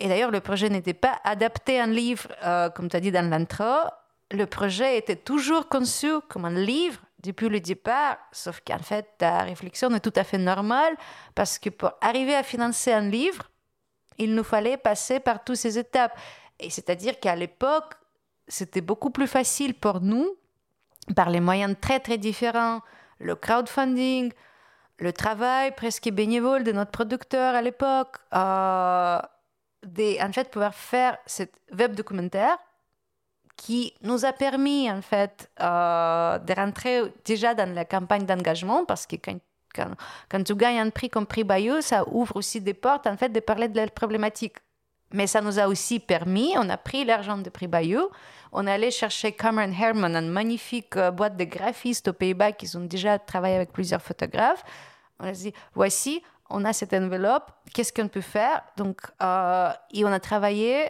Et d'ailleurs, le projet n'était pas adapté à un livre, euh, comme tu as dit dans l'intro. Le projet était toujours conçu comme un livre depuis le départ, sauf qu'en fait, ta réflexion est tout à fait normale, parce que pour arriver à financer un livre, il nous fallait passer par toutes ces étapes. Et c'est-à-dire qu'à l'époque, c'était beaucoup plus facile pour nous, par les moyens très très différents, le crowdfunding, le travail presque bénévole de notre producteur à l'époque, euh, en fait, pouvoir faire cette web documentaire qui nous a permis, en fait, euh, de rentrer déjà dans la campagne d'engagement, parce que quand, quand, tu gagnes un prix comme prix Bayeux, ça ouvre aussi des portes, en fait, de parler de la problématique. Mais ça nous a aussi permis, on a pris l'argent de prix Bayeux, on est allé chercher Cameron Herman, une magnifique euh, boîte de graphistes aux Pays-Bas qui ont déjà travaillé avec plusieurs photographes. On a dit, voici, on a cette enveloppe, qu'est-ce qu'on peut faire? Donc, euh, et on a travaillé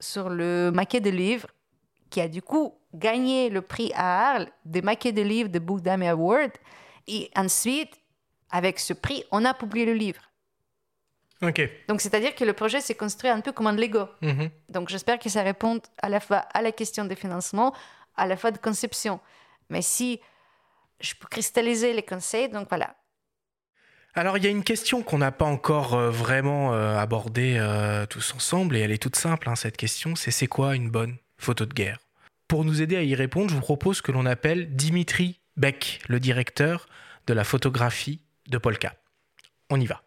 sur le maquet de livre qui a du coup gagné le prix à Arles des maquets de livres de Book Dame Award. Et ensuite, avec ce prix, on a publié le livre. Donc, c'est-à-dire que le projet s'est construit un peu comme un Lego. Mhm. Donc, j'espère que ça répond à la fois à la question des financements, à la fois de conception. Mais si je peux cristalliser les conseils, donc voilà, alors il y a une question qu'on n'a pas encore euh, vraiment euh, abordée euh, tous ensemble et elle est toute simple hein, cette question, c'est c'est quoi une bonne photo de guerre? Pour nous aider à y répondre, je vous propose que l'on appelle Dimitri Beck, le directeur de la photographie de Polka. On y va.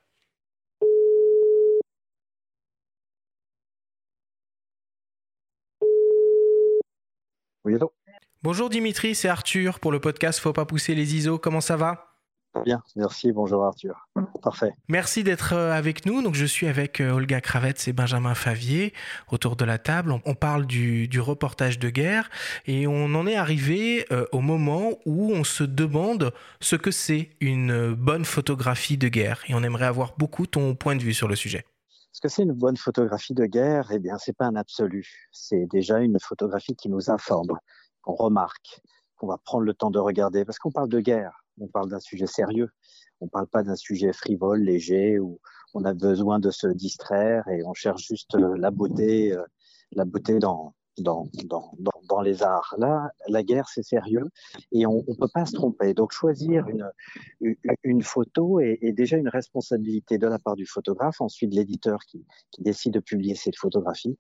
Oui, Bonjour Dimitri, c'est Arthur pour le podcast Faut pas pousser les ISO. Comment ça va Bien, merci. Bonjour Arthur. Parfait. Merci d'être euh, avec nous. Donc, je suis avec euh, Olga Kravets et Benjamin Favier autour de la table. On parle du, reportage de guerre et on en est arrivé euh, au moment où on se demande ce que c'est une bonne photographie de guerre. Et on aimerait avoir beaucoup ton point de vue sur le sujet. Ce que c'est une bonne photographie de guerre? Eh bien, c'est pas un absolu. C'est déjà une photographie qui nous informe, qu'on remarque, qu'on va prendre le temps de regarder, parce qu'on parle de guerre on parle d'un sujet sérieux. On parle pas d'un sujet frivole, léger, où on a besoin de se distraire et on cherche juste euh, la beauté, euh, la beauté dans, dans, dans, dans, les arts. Là, la guerre, c'est sérieux et on ne peut pas se tromper. Donc, choisir une, une photo est, est, déjà une responsabilité de la part du photographe, ensuite l'éditeur qui, qui décide de publier cette photographie.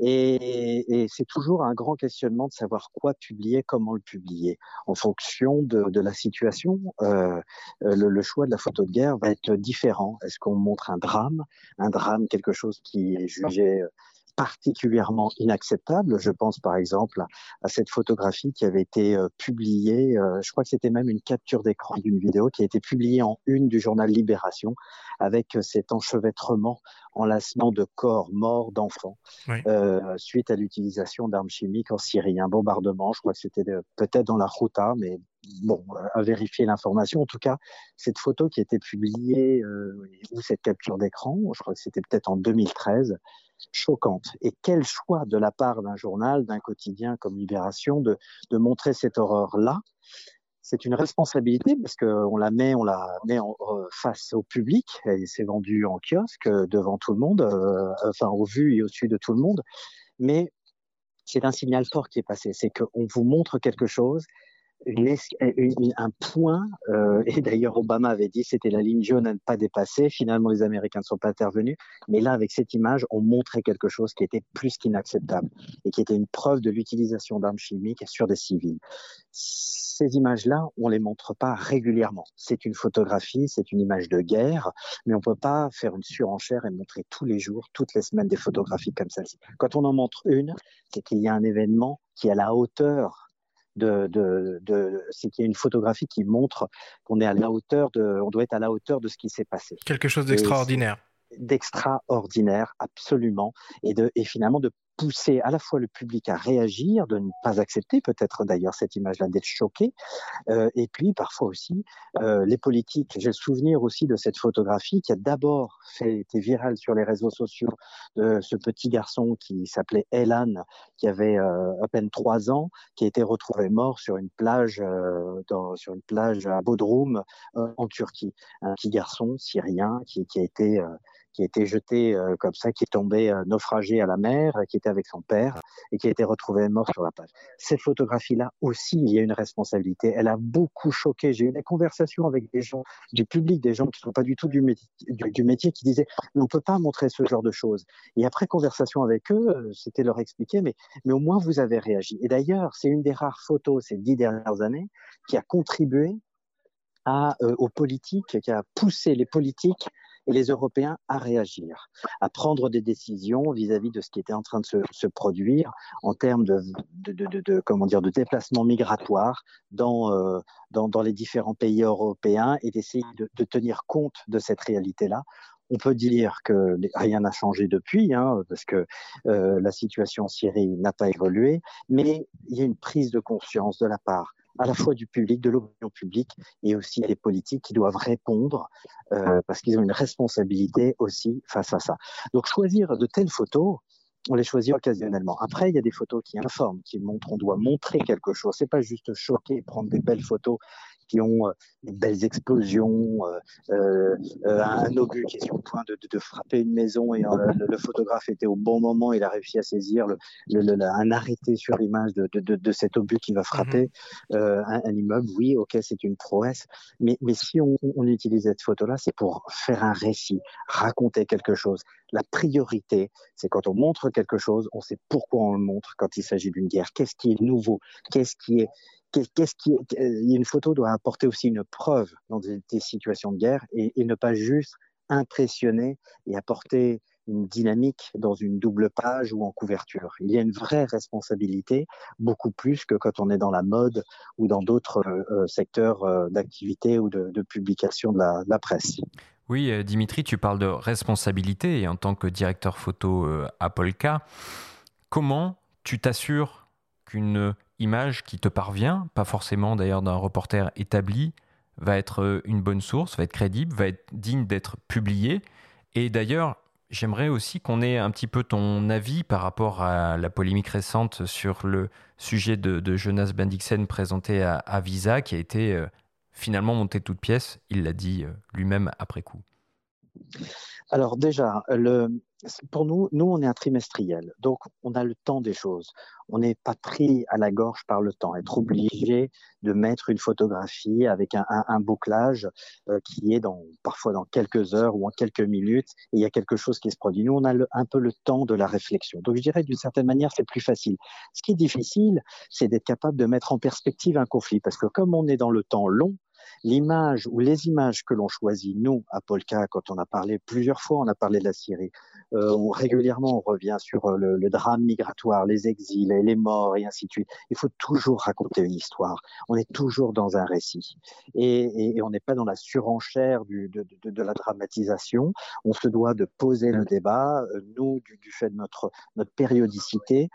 Et, et c'est toujours un grand questionnement de savoir quoi publier, comment le publier. En fonction de, de la situation, euh, le, le, choix de la photo de guerre va être différent. Est-ce qu'on montre un drame, un drame, quelque chose qui est jugé particulièrement inacceptable. Je pense par exemple à, cette photographie qui avait été euh, publiée, euh, je crois que c'était même une capture d'écran d'une vidéo qui a été publiée en une du journal Libération avec euh, cet enchevêtrement, enlacement de corps morts d'enfants suite à l'utilisation d'armes chimiques en Syrie. Un bombardement, je crois que c'était peut-être dans la Routa, mais bon, à vérifier l'information. En tout cas, cette photo qui a été publiée, ou cette capture d'écran, je crois que c'était peut-être en 2013, choquante. Et quel choix de la part d'un journal, d'un quotidien comme Libération de, de montrer cette horreur-là? C'est une responsabilité parce qu'on la met, on la met en, euh, face au public et c'est vendu en kiosque euh, devant tout le monde, euh, enfin au vu et au-dessus de tout le monde. Mais c'est un signal fort qui est passé, c'est qu'on vous montre quelque chose une, un point, euh, et d'ailleurs Obama avait dit c'était la ligne jaune à ne pas dépasser. Finalement, les Américains ne sont pas intervenus. Mais là, avec cette image, on montrait quelque chose qui était plus qu'inacceptable et qui était une preuve de l'utilisation d'armes chimiques sur des civils. Ces images-là, on les montre pas régulièrement. C'est une photographie, c'est une image de guerre, mais on peut pas faire une surenchère et montrer tous les jours, toutes les semaines des photographies comme celle-ci. Quand on en montre une, c'est qu'il y a un événement qui est à la hauteur de, de, c'est qu'il y a une photographie qui montre qu'on est à la hauteur de, on doit être à la hauteur de ce qui s'est passé. Quelque chose d'extraordinaire. D'extraordinaire, absolument, et de, et finalement de pousser à la fois le public à réagir, de ne pas accepter peut-être d'ailleurs cette image-là, d'être choqué, euh, et puis parfois aussi euh, les politiques. J'ai le souvenir aussi de cette photographie qui a d'abord été virale sur les réseaux sociaux de ce petit garçon qui s'appelait Elan, qui avait euh, à peine trois ans, qui a été retrouvé mort sur une plage, euh, dans, sur une plage à Bodrum euh, en Turquie. Un petit garçon syrien qui, qui a été qui été jeté euh, comme ça, qui est tombé euh, naufragé à la mer, qui était avec son père et qui a été retrouvé mort sur la plage. Cette photographie-là aussi, il y a une responsabilité. Elle a beaucoup choqué. J'ai eu des conversations avec des gens du public, des gens qui ne sont pas du tout du métier, qui disaient on ne peut pas montrer ce genre de choses. Et après conversation avec eux, euh, c'était leur expliquer mais, au moins vous avez réagi. Et d'ailleurs, c'est une des rares photos ces dix dernières années qui a contribué aux politiques, qui a poussé les politiques et les Européens à réagir, à prendre des décisions vis-à-vis de ce qui était en train de se, produire en termes de, de, comment dire, de déplacement migratoire dans, euh, dans, dans les différents pays européens et d'essayer de, tenir compte de cette réalité-là. On peut dire que rien n'a changé depuis, hein, parce que euh, la situation en Syrie n'a pas évolué, mais il y a une prise de conscience de la part à la fois du public, de l'opinion publique et aussi des politiques qui doivent répondre euh, parce qu'ils ont une responsabilité aussi face à ça. Donc choisir de telles photos, on les choisit occasionnellement. Après, il y a des photos qui informent, qui montrent, on doit montrer quelque chose. C'est pas juste choquer, prendre des belles photos qui ont euh, des belles explosions, euh, euh, un obus qui est sur le point de, de, de frapper une maison et le, le, photographe était au bon moment, il a réussi à saisir le, le, un arrêté sur l'image de, de, cet obus qui va frapper mhm. un, un, immeuble. Oui, ok, c'est une prouesse, mais, mais si on, on utilise cette photo-là, c'est pour faire un récit, raconter quelque chose. La priorité, c'est quand on montre quelque chose, on sait pourquoi on le montre quand il s'agit d'une guerre. Qu'est-ce qui est nouveau? Qu'est-ce qui est qu'est-ce qui, une photo doit apporter aussi une preuve dans des, situations de guerre et, ne pas juste impressionner et apporter une dynamique dans une double page ou en couverture. Il y a une vraie responsabilité, beaucoup plus que quand on est dans la mode ou dans d'autres euh, secteurs euh, d'activité ou de, publication de la, presse. Oui, euh, Dimitri, tu parles de responsabilité et en tant que directeur photo à Polka, comment tu t'assures qu'une image qui te parvient, pas forcément d'ailleurs d'un reporter établi, va être une bonne source, va être crédible, va être digne d'être publiée. Et d'ailleurs, j'aimerais aussi qu'on ait un petit peu ton avis par rapport à la polémique récente sur le sujet de, Jonas Bendixen présenté à, Visa, qui a été euh, finalement monté de toutes pièces. Il l'a dit euh, lui-même après coup. Alors déjà, le, pour nous, nous, on est un trimestriel, donc on a le temps des choses. On n'est pas pris à la gorge par le temps. Être obligé de mettre une photographie avec un, bouclage euh, qui est dans, parfois dans quelques heures ou en quelques minutes, et il y a quelque chose qui se produit. Nous, on a un peu le temps de la réflexion. Donc je dirais d'une certaine manière, c'est plus facile. Ce qui est difficile, c'est d'être capable de mettre en perspective un conflit, parce que comme on est dans le temps long, l'image ou les images que l'on choisit, nous, à Polka, quand on a parlé plusieurs fois, on a parlé de la Syrie, euh, on, régulièrement on revient sur euh, le, drame migratoire, les exils, les morts et ainsi de suite. Il faut toujours raconter une histoire. On est toujours dans un récit et, on n'est pas dans la surenchère de, la dramatisation. On se doit de poser le débat. Euh, nous, du, du fait de notre, notre périodicité,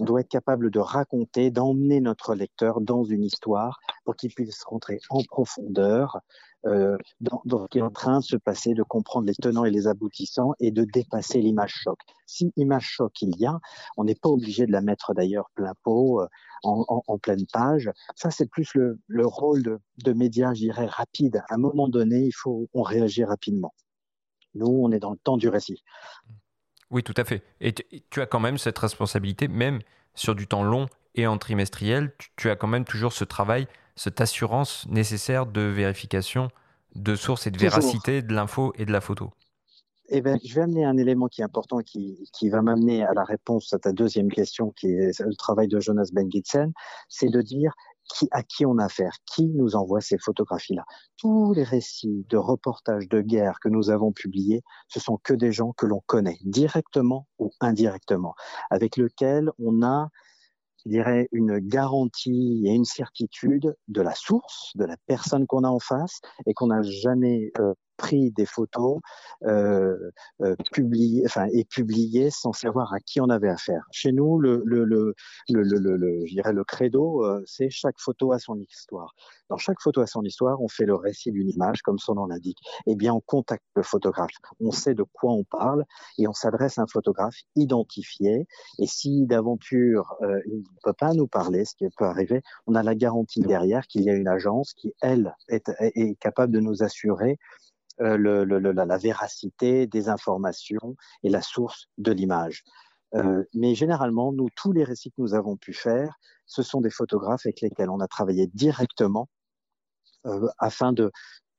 on doit être capable de raconter, d'emmener notre lecteur dans une histoire pour qu'il puisse rentrer en profondeur euh, dans, ce qui est en train de se passer, de comprendre les tenants et les aboutissants et de dépasser l'image choc. Si image choc il y a, on n'est pas obligé de la mettre d'ailleurs plein pot, euh, en, pleine page. Ça, c'est plus le, rôle de, de média, je dirais, rapide. À un moment donné, il faut on réagit rapidement. Nous, on est dans le temps du récit. Oui, tout à fait. Et tu as quand même cette responsabilité, même sur du temps long et en trimestriel, tu as quand même toujours ce travail, cette assurance nécessaire de vérification de source et de véracité de l'info et de la photo. Eh ben, je vais amener un élément qui est important, qui, qui va m'amener à la réponse à ta deuxième question, qui est le travail de Jonas Bengitsen, c'est de dire à qui on a affaire, qui nous envoie ces photographies-là. Tous les récits de reportages de guerre que nous avons publiés, ce sont que des gens que l'on connaît, directement ou indirectement, avec lesquels on a je dirais, une garantie et une certitude de la source, de la personne qu'on a en face et qu'on n'a jamais euh, pris des photos euh, euh, enfin, et publiées sans savoir à qui on avait affaire. Chez nous, le, le, le, le, je dirais le credo, euh, c'est chaque photo a son histoire. Dans chaque photo a son histoire, on fait le récit d'une image, comme son nom l'indique. Eh bien, on contacte le photographe. On sait de quoi on parle et on s'adresse à un photographe identifié. Et si d'aventure euh, il ne peut pas nous parler, ce qui peut arriver, on a la garantie derrière qu'il y a une agence qui, elle, est capable de nous assurer euh, le, la, véracité des informations et la source de l'image. Euh, mais généralement, nous, tous les récits que nous avons pu faire, ce sont des photographes avec lesquels on a travaillé directement euh, afin de,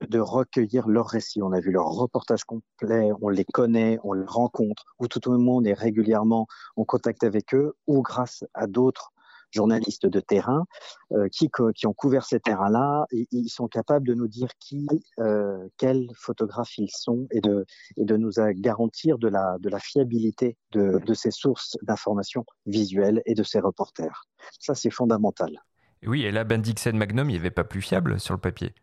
de recueillir leurs récits. On a vu leur reportage complet, on les connaît, on les rencontre, ou tout au moins on est régulièrement en contact avec eux, ou grâce à d'autres journalistes de terrain euh, qui, qui ont couvert ces terrains-là. Ils sont capables de nous dire qui, euh, quels photographes ils sont et de, et de nous garantir de la, de la fiabilité de, de ces sources d'informations visuelles et de ces reporters. Ça, c'est fondamental. Oui, et là, Bendixen Magnum, il n'y avait pas plus fiable sur le papier.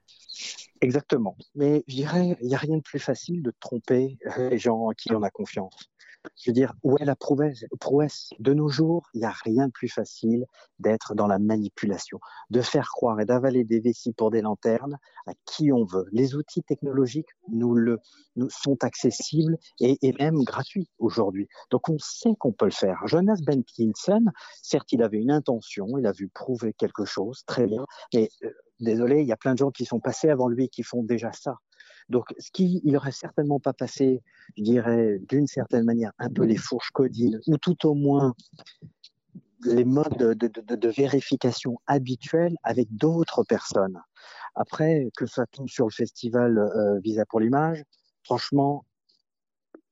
Exactement. Mais je dirais, il n'y a rien de plus facile de tromper les gens en qui on a confiance. Je veux dire, où est la prouesse, De nos jours, il n'y a rien de plus facile d'être dans la manipulation, de faire croire et d'avaler des vessies pour des lanternes à qui on veut. Les outils technologiques nous le nous sont accessibles et, même gratuits aujourd'hui. Donc on sait qu'on peut le faire. Jonas Benkinson, certes, il avait une intention, il a vu prouver quelque chose, très bien, mais euh, désolé, il y a plein de gens qui sont passés avant lui qui font déjà ça. Donc, ce qui, il aurait certainement pas passé, je dirais, d'une certaine manière, un peu les fourches codines, ou tout au moins les modes de, vérification habituels avec d'autres personnes. Après, que ça tombe sur le festival euh, Visa pour l'image, franchement,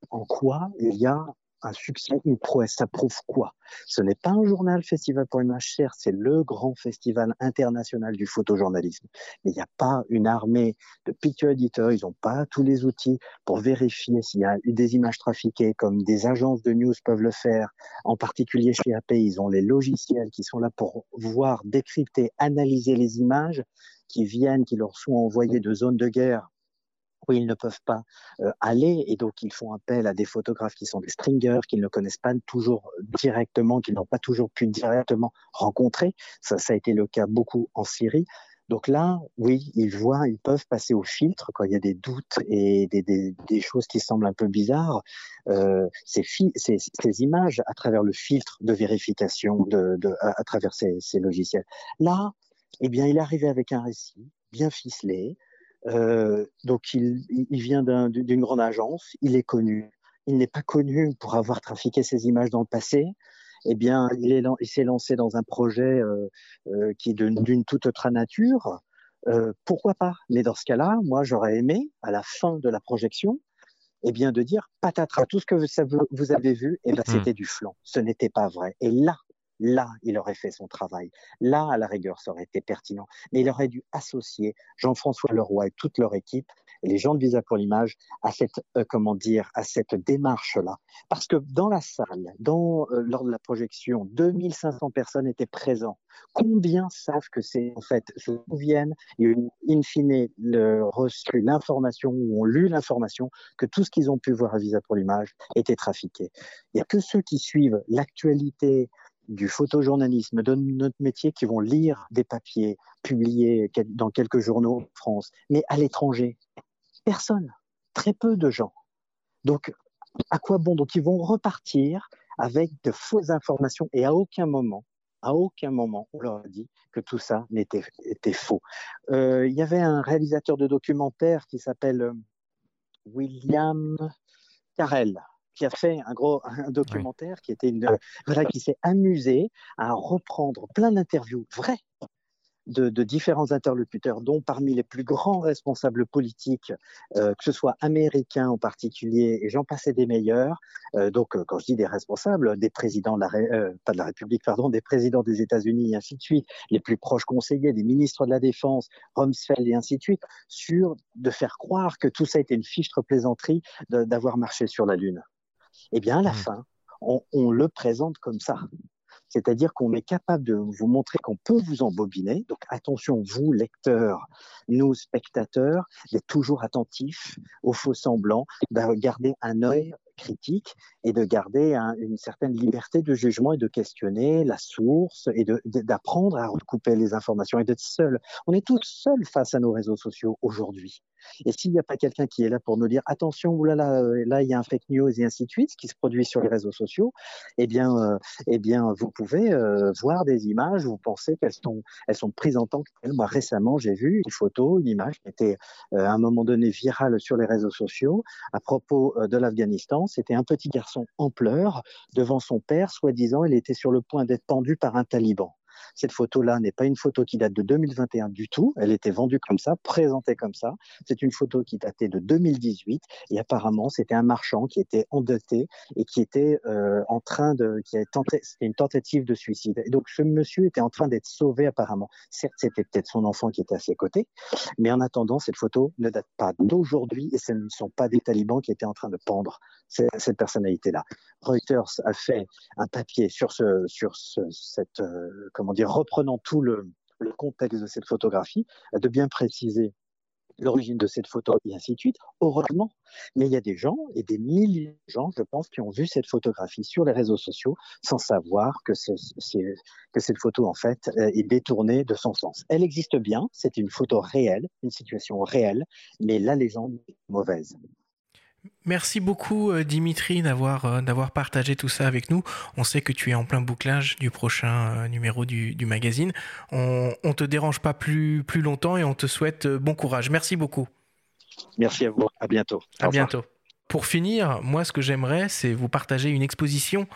en quoi il y a un succès, une prouesse. Ça prouve quoi? Ce n'est pas un journal Festival pour l'image, certes, c'est le grand festival international du photojournalisme. Mais il n'y a pas une armée de picture editors, ils n'ont pas tous les outils pour vérifier s'il y a eu des images trafiquées, comme des agences de news peuvent le faire, en particulier chez AP. Ils ont les logiciels qui sont là pour voir, décrypter, analyser les images qui viennent, qui leur sont envoyées de zones de guerre où ils ne peuvent pas euh, aller et donc ils font appel à des photographes qui sont des stringers, qu'ils ne connaissent pas toujours directement, qu'ils n'ont pas toujours pu directement rencontrer. Ça, ça a été le cas beaucoup en Syrie. Donc là, oui, ils voient, ils peuvent passer au filtre quand il y a des doutes et des, des, des choses qui semblent un peu bizarres. Euh, ces, ces, ces, images à travers le filtre de vérification de, de à, à, travers ces, ces logiciels. Là, eh bien, il est arrivé avec un récit bien ficelé, donc il, il vient d'une grande agence, il est connu. Il n'est pas connu pour avoir trafiqué ces images dans le passé. Eh bien, il s'est lancé dans un projet euh, euh, qui est d'une toute autre nature. Euh, pourquoi pas? Mais dans ce cas-là, moi, j'aurais aimé, à la fin de la projection, eh bien, de dire patatras, tout ce que vous, vous avez vu, eh ben, mmh. c'était du flanc. Ce n'était pas vrai. Et là, Là, il aurait fait son travail. Là, à la rigueur, ça aurait été pertinent. Mais il aurait dû associer Jean-François Leroy et toute leur équipe et les gens de Visa pour l'image à cette, euh, comment dire, à cette démarche-là. Parce que dans la salle, euh, lors de la projection, 2500 personnes étaient présentes. Combien savent que c'est, en fait, se souviennent et in fine, le, reçu l'information ou ont lu l'information que tout ce qu'ils ont pu voir à Visa pour l'image était trafiqué. Il n'y a que ceux qui suivent l'actualité, du photojournalisme, de notre métier, qui vont lire des papiers publiés dans quelques journaux en France, mais à l'étranger, personne, très peu de gens. Donc, à quoi bon? Donc, ils vont repartir avec de fausses informations et à aucun moment, à aucun moment, on leur a dit que tout ça n'était était faux. Euh, il y avait un réalisateur de documentaire qui s'appelle euh, William Carell, qui a fait un gros un documentaire oui. qui était une voilà qui s'est amusé à reprendre plein d'interviews vraies de, de, différents interlocuteurs, dont parmi les plus grands responsables politiques, euh, que ce soit américains en particulier, et j'en passais des meilleurs. Euh, donc, euh, quand je dis des responsables, des présidents de la, pas de la République, pardon, des présidents des États-Unis et ainsi de suite, les plus proches conseillers, des ministres de la Défense, Rumsfeld et ainsi de suite, sur de faire croire que tout ça était une fichtre plaisanterie d'avoir marché sur la Lune. Eh bien, à la mmh. fin, on, on, le présente comme ça. C'est-à-dire qu'on est capable de vous montrer qu'on peut vous embobiner. Donc attention, vous, lecteurs, nous, spectateurs, d'être toujours attentifs aux faux semblants, de garder un œil critique et de garder un, une certaine liberté de jugement et de questionner la source et d'apprendre à recouper les informations et d'être seul. On est tous seuls face à nos réseaux sociaux aujourd'hui. Et s'il n'y a pas quelqu'un qui est là pour nous dire attention, oulala, là il y a un fake news et ainsi de suite, ce qui se produit sur les réseaux sociaux, eh bien, euh, eh bien, vous pouvez euh, voir des images. Vous pensez qu'elles sont, elles sont prises en tant que telles. Moi récemment, j'ai vu une photo, une image qui était euh, à un moment donné virale sur les réseaux sociaux à propos euh, de l'Afghanistan. C'était un petit garçon en pleurs devant son père, soi-disant, il était sur le point d'être pendu par un taliban. Cette photo-là n'est pas une photo qui date de 2021 du tout. Elle était vendue comme ça, présentée comme ça. C'est une photo qui datait de 2018 et apparemment c'était un marchand qui était endetté et qui était euh, en train de, qui a tenté, c'était une tentative de suicide. Et donc ce monsieur était en train d'être sauvé apparemment. Certes, c'était peut-être son enfant qui était à ses côtés, mais en attendant, cette photo ne date pas d'aujourd'hui et ce ne sont pas des talibans qui étaient en train de pendre cette personnalité-là. Reuters a fait un papier sur ce, sur ce, cette, euh, dire, reprenant tout le, contexte de cette photographie, de bien préciser l'origine de cette photo et ainsi de suite. Heureusement, mais il y a des gens et des milliers de gens, je pense, qui ont vu cette photographie sur les réseaux sociaux sans savoir que, cette photo, en fait, est détournée de son sens. Elle existe bien, c'est une photo réelle, une situation réelle, mais la légende est mauvaise. Merci beaucoup Dimitri d'avoir euh, d'avoir partagé tout ça avec nous. On sait que tu es en plein bouclage du prochain euh, numéro du, du magazine. On, on te dérange pas plus plus longtemps et on te souhaite bon courage. Merci beaucoup. Merci à vous. À bientôt. À bientôt. Pour finir, moi ce que j'aimerais c'est vous partager une exposition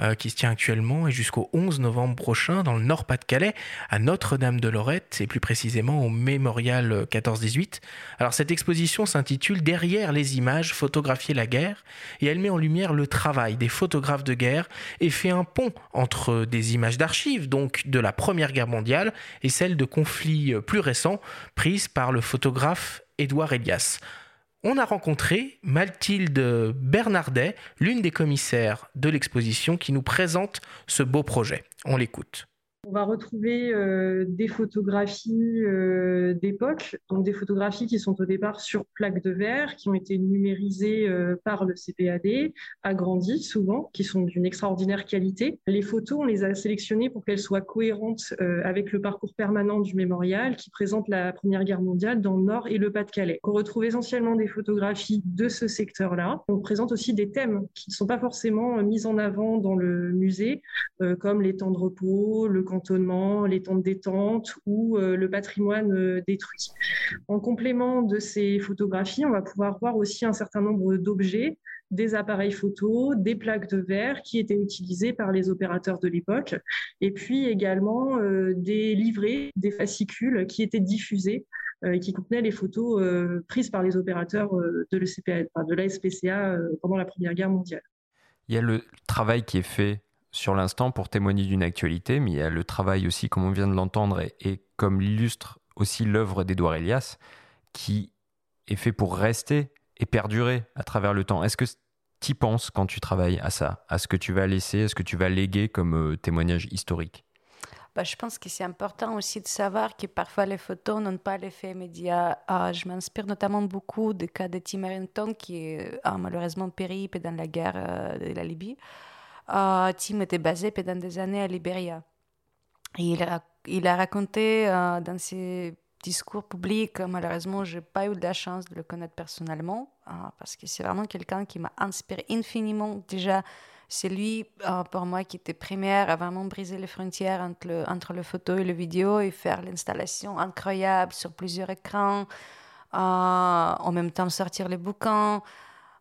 euh, qui se tient actuellement et jusqu'au 11 novembre prochain dans le Nord-Pas-de-Calais, à Notre-Dame-de-Lorette et plus précisément au Mémorial 14-18. Alors cette exposition s'intitule Derrière les images, photographier la guerre et elle met en lumière le travail des photographes de guerre et fait un pont entre des images d'archives, donc de la Première Guerre mondiale, et celles de conflits plus récents prises par le photographe Édouard Elias on a rencontré Mathilde Bernardet, l'une des commissaires de l'exposition, qui nous présente ce beau projet. On l'écoute. On va retrouver euh, des photographies euh, d'époque, donc des photographies qui sont au départ sur plaques de verre, qui ont été numérisées euh, par le CPAD, agrandies souvent, qui sont d'une extraordinaire qualité. Les photos, on les a sélectionnées pour qu'elles soient cohérentes avec le parcours permanent du mémorial qui présente la Première Guerre mondiale dans le Nord et le Pas-de-Calais. On retrouve essentiellement des photographies de ce secteur-là. On présente aussi des thèmes qui ne sont pas forcément mis en avant dans le musée, comme les temps de repos, le les temps de détente ou euh, le patrimoine euh, détruit. En complément de ces photographies, on va pouvoir voir aussi un certain nombre d'objets des appareils photo, des plaques de verre qui étaient utilisées par les opérateurs de l'époque, et puis également euh, des livrets, des fascicules qui étaient diffusés et qui contenaient les photos prises par les opérateurs de, SPCA pendant la Première Guerre mondiale. Il y a le travail qui est fait sur l'instant pour témoigner d'une actualité, mais il y a le travail aussi, comme on vient de l'entendre, et, comme l'illustre aussi l'œuvre d'Edouard Elias, qui est fait pour rester et perdurer à travers le temps. Est-ce que tu penses quand tu travailles à ça, à ce que tu vas laisser, à ce que tu vas léguer comme euh, témoignage historique? Bah, je pense que c'est important aussi de savoir que parfois les photos n'ont pas l'effet média. Ah, je m'inspire notamment beaucoup du cas de Tim Harrington qui a malheureusement péri dans la guerre euh, de la Libye. Uh, Tim était basé pendant des années à Libéria. il, a, raconté euh, dans ses discours publics, malheureusement, je n'ai pas eu la chance de le connaître personnellement, euh, parce que c'est vraiment quelqu'un qui m'a inspiré infiniment. Déjà, c'est lui, euh, pour moi, qui était première à vraiment briser les frontières entre le photo et le vidéo et faire l'installation incroyable sur plusieurs écrans, en même temps sortir les bouquins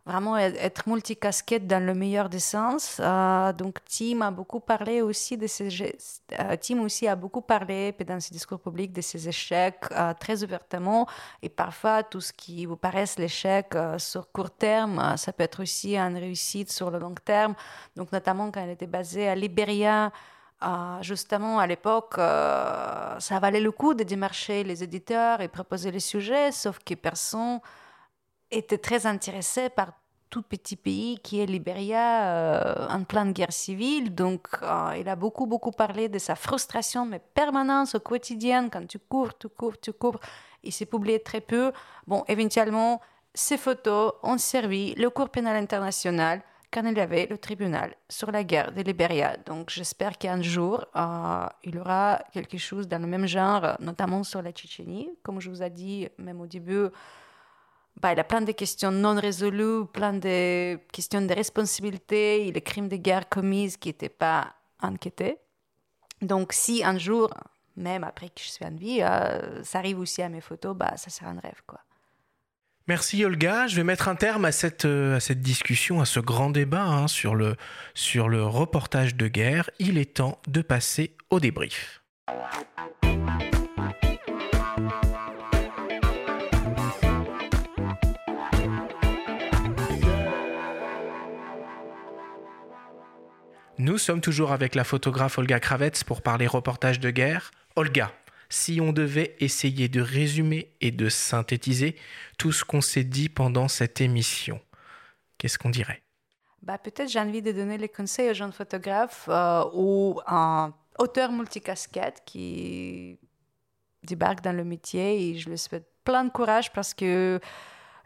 vraiment être multicasquette dans le meilleur des sens. Euh, donc Tim a beaucoup parlé aussi de ces euh, Tim aussi a beaucoup parlé dans ses discours publics de ses échecs euh, très ouvertement et parfois tout ce qui vous paraît l'échec sur court terme, ça peut être aussi une réussite sur le long terme. Donc notamment quand elle était basée à Libéria. justement, à l'époque, ça valait le coup de démarcher les éditeurs et proposer les sujets, sauf que personne était très intéressé par tout petit pays qui est Libéria euh, en pleine guerre civile. Donc, euh, il a beaucoup, beaucoup parlé de sa frustration, mais permanence au quotidien, quand tu cours, tu cours, tu cours. Il s'est publié très peu. Bon, éventuellement, ces photos ont servi le cours pénal international quand il y avait le tribunal sur la guerre de Libéria. Donc, j'espère qu'un jour, euh, il y aura quelque chose dans le même genre, notamment sur la Tchétchénie. Comme je vous ai dit, même au début, bah, il a plein de questions non résolues, plein de questions de responsabilité et les crimes de guerre commis qui n'étaient pas enquêtés. Donc, si un jour, même après que je suis en vie, euh, ça arrive aussi à mes photos, bah, ça sera un rêve. quoi. Merci Olga. Je vais mettre un terme à cette, euh, à cette discussion, à ce grand débat hein, sur, le, sur le reportage de guerre. Il est temps de passer au débrief. Nous sommes toujours avec la photographe Olga Kravets pour parler reportage de guerre. Olga, si on devait essayer de résumer et de synthétiser tout ce qu'on s'est dit pendant cette émission, qu'est-ce qu'on dirait? Bah, Peut-être j'ai envie de donner les conseils aux jeunes photographes euh, ou un auteur multicasquette qui débarque dans le métier et je lui souhaite plein de courage parce que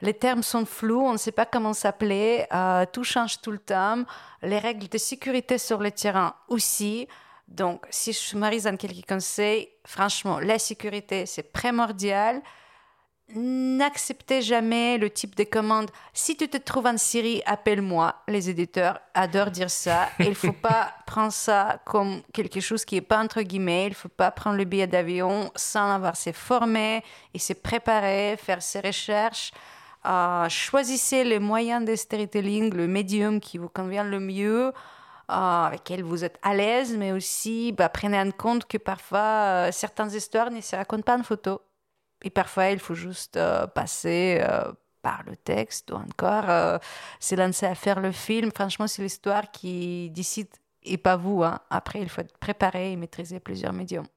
les termes sont flous, on ne sait pas comment s'appeler, euh, tout change tout le temps, les règles de sécurité sur le terrain aussi. Donc, si je m'arrive dans quelques conseils, franchement, la sécurité, c'est primordial. N'acceptez jamais le type de commande. Si tu te trouves en Syrie, appelle-moi. Les éditeurs adorent dire ça. Il ne faut pas prendre ça comme quelque chose qui n'est pas entre guillemets. Il ne faut pas prendre le billet d'avion sans avoir s'est formé et s'est préparé, faire ses recherches. Euh, choisissez les moyens de storytelling, le médium qui vous convient le mieux. avec lesquelles vous êtes à l'aise, mais aussi bah, prenez en compte que parfois certaines histoires ne se racontent pas en photo. Et parfois, il faut juste passer par le texte ou encore euh, se lancer à faire le film. Franchement, c'est l'histoire qui décide et pas vous. Hein. Après, il faut être préparé et maîtriser plusieurs médiums.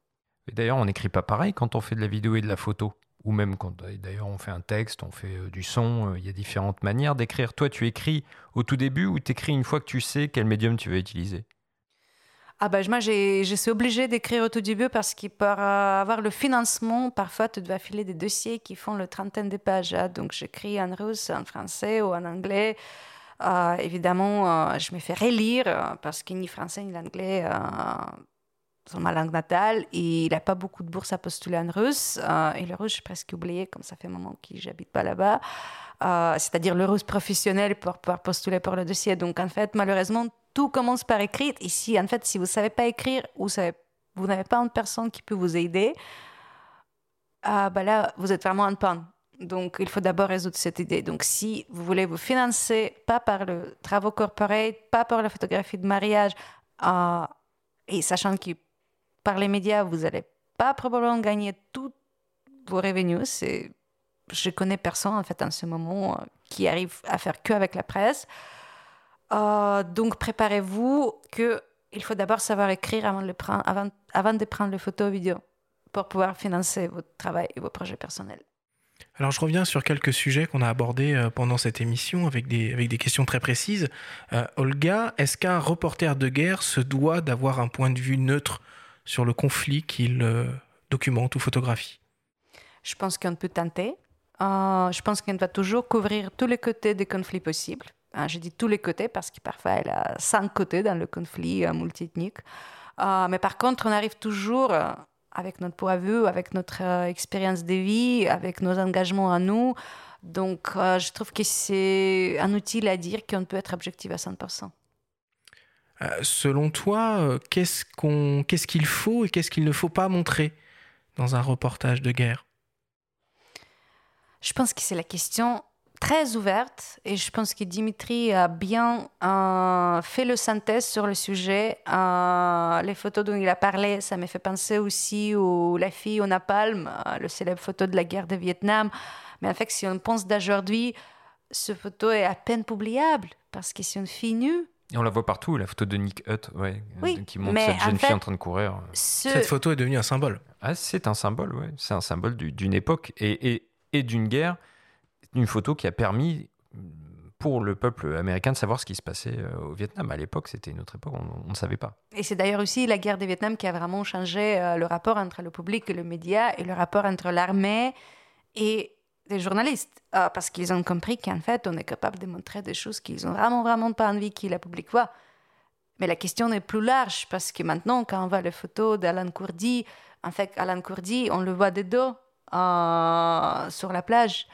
D'ailleurs, on n'écrit pas pareil quand on fait de la vidéo et de la photo. Ou même quand d'ailleurs on fait un texte, on fait euh, du son, euh, il y a différentes manières d'écrire. Toi, tu écris au tout début ou tu écris une fois que tu sais quel médium tu veux utiliser? Ah ben, moi, je suis obligée d'écrire au tout début parce qu'il pour avoir le financement, parfois, tu dois filer des dossiers qui font le trentaine de pages. Hein. Donc, j'écris en russe, en français ou en anglais. Euh, évidemment, je me fais relire parce que ni français ni l'anglais sont ma langue natale et il n'y a pas beaucoup de bourses à postuler en russe. et le russe, j'ai presque oublié, comme ça fait un moment que j'habite pas là-bas. C'est-à-dire le russe professionnel pour pouvoir postuler pour le dossier. Donc, en fait, malheureusement, tout commence par écrire. Ici, en fait, si vous ne savez pas écrire ou vous n'avez pas une personne qui peut vous aider, ah, bah là, vous êtes vraiment en panne. Donc, il faut d'abord résoudre cette idée. Donc, si vous voulez vous financer, pas par le travaux corporate, pas par la photographie de mariage, euh, et sachant que par les médias, vous n'allez pas probablement gagner tous vos revenus. C'est, je connais personne, en fait, en ce moment, euh, qui arrive à faire que avec la presse. Euh, donc préparez-vous que il faut d'abord savoir écrire avant de, prendre, avant, de prendre les photos vidéo pour pouvoir financer votre travail et vos projets personnels. Alors je reviens sur quelques sujets qu'on a abordés euh, pendant cette émission avec des, avec des questions très précises. Olga, est-ce qu'un reporter de guerre se doit d'avoir un point de vue neutre sur le conflit qu'il documente ou photographie Je pense qu'on peut tenter. je pense qu'on va toujours couvrir tous les côtés des conflits possibles. Hein, je dis tous les côtés parce que parfois elle a cinq côtés dans le conflit euh, multiethnique. Euh, mais par contre, on arrive toujours euh, avec notre point de vue, avec notre expérience de vie, avec nos engagements à nous. Donc, je trouve que c'est un outil à dire qu'on peut être objectif à 100%. Selon toi, qu'est-ce qu'on, qu'est-ce qu'il faut et qu'est-ce qu'il ne faut pas montrer dans un reportage de guerre? Je pense que c'est la question très ouverte et je pense que Dimitri a bien euh, fait le synthèse sur le sujet. Euh, les photos dont il a parlé, ça m'a fait penser aussi aux La fille au napalm, euh, le célèbre photo de la guerre de Vietnam. Mais en fait, si on pense d'aujourd'hui, ce photo est à peine publiable parce que c'est une fille nue. Et on la voit partout, la photo de Nick Hutt, ouais, qui montre cette jeune fille en train de courir. Cette photo est devenue un symbole. Ah, c'est un symbole, ouais. C'est un symbole d'une époque et, et, et d'une guerre une photo qui a permis pour le peuple américain de savoir ce qui se passait euh, au Vietnam. À l'époque, c'était une autre époque, on ne savait pas. Et c'est d'ailleurs aussi la guerre du Vietnam qui a vraiment changé euh, le rapport entre le public et le média et le rapport entre l'armée et les journalistes. Euh, parce qu'ils ont compris qu'en fait, on est capable de montrer des choses qu'ils ont vraiment, vraiment pas envie que la public voit. Mais la question est plus large parce que maintenant, quand on voit les photos d'Alan Kurdi, en fait, Alan Kurdi, on le voit de dos sur la plage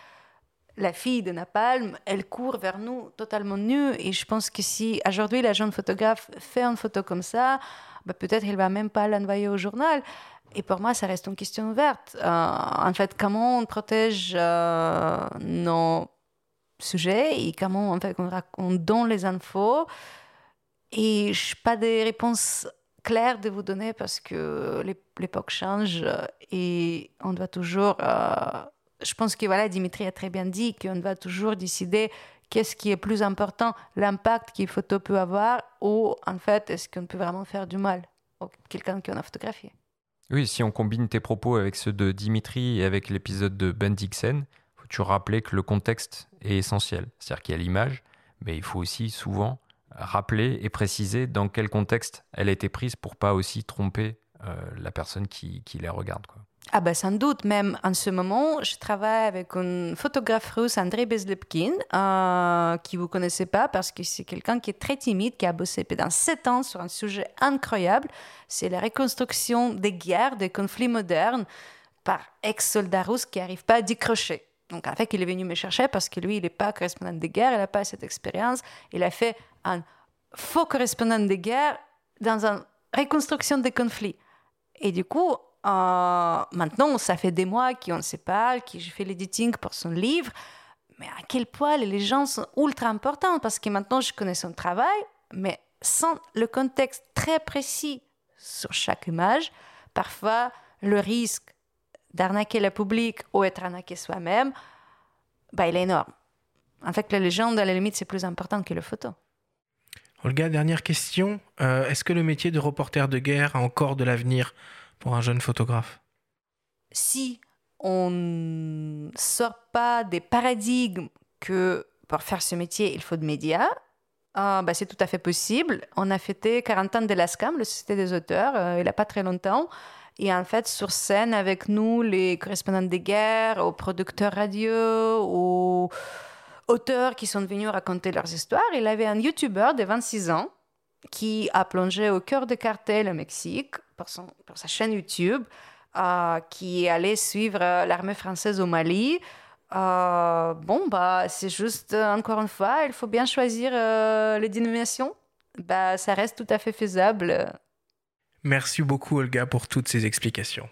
la fille de Napalm, elle court vers nous totalement nue. Et je pense que si aujourd'hui la jeune photographe fait une photo comme ça, bah, peut-être elle va même pas l'envoyer au journal. Et pour moi, ça reste une question ouverte. Euh, en fait, comment on protège euh, nos sujets et comment en fait, on, donne les infos. Et je n'ai pas de réponse claire de vous donner parce que l'époque change et on doit toujours euh, je pense que voilà, Dimitri a très bien dit qu'on va toujours décider qu'est-ce qui est plus important, l'impact qu'une photo peut avoir, ou en fait, est-ce qu'on peut vraiment faire du mal à quelqu'un qu'on a photographié. Oui, si on combine tes propos avec ceux de Dimitri et avec l'épisode de Ben Dixon, faut-tu rappeler que le contexte est essentiel. C'est-à-dire qu'il y a l'image, mais il faut aussi souvent rappeler et préciser dans quel contexte elle a été prise pour pas aussi tromper euh, la personne qui, qui la regarde. Ah ben sans doute, même en ce moment, je travaille avec un photographe russe, Andrei Bezlepkin, euh, qui vous connaissez pas parce que c'est quelqu'un qui est très timide, qui a bossé pendant sept ans sur un sujet incroyable. C'est la reconstruction des guerres, des conflits modernes par ex-soldats russes qui n'arrivent pas à décrocher. Donc en fait, il est venu me chercher parce que lui, il n'est pas correspondant de guerre, il n'a pas cette expérience. Il a fait un faux correspondant de guerre dans une reconstruction des conflits. Et du coup, euh, maintenant, ça fait des mois qu'on se parle, que je fais l'editing pour son livre. Mais à quel point les gens sont ultra importants? Parce que maintenant je connais son travail, mais sans le contexte très précis sur chaque image, parfois le risque d'arnaquer le public ou être arnaqué soi-même, bah, il est énorme. En fait, la légende, à la limite, c'est plus important que le photo. Olga, dernière question. Euh, est-ce que le métier de reporter de guerre a encore de l'avenir? Pour un jeune photographe Si on ne sort pas des paradigmes que pour faire ce métier, il faut de médias, bah, c'est tout à fait possible. On a fêté 40 ans de l'ASCAM, le Société des auteurs, euh, il n'y a pas très longtemps. Et en fait, sur scène avec nous, les correspondants des guerres, aux producteurs radio, aux auteurs qui sont venus raconter leurs histoires, il avait un YouTuber de 26 ans qui a plongé au cœur des cartels au Mexique pour, son, pour sa chaîne YouTube, euh, qui allait suivre euh, l'armée française au Mali. Euh, bon, bah, c'est juste, encore une fois, il faut bien choisir les dénominations. Bah, ça reste tout à fait faisable. Merci beaucoup Olga pour toutes ces explications.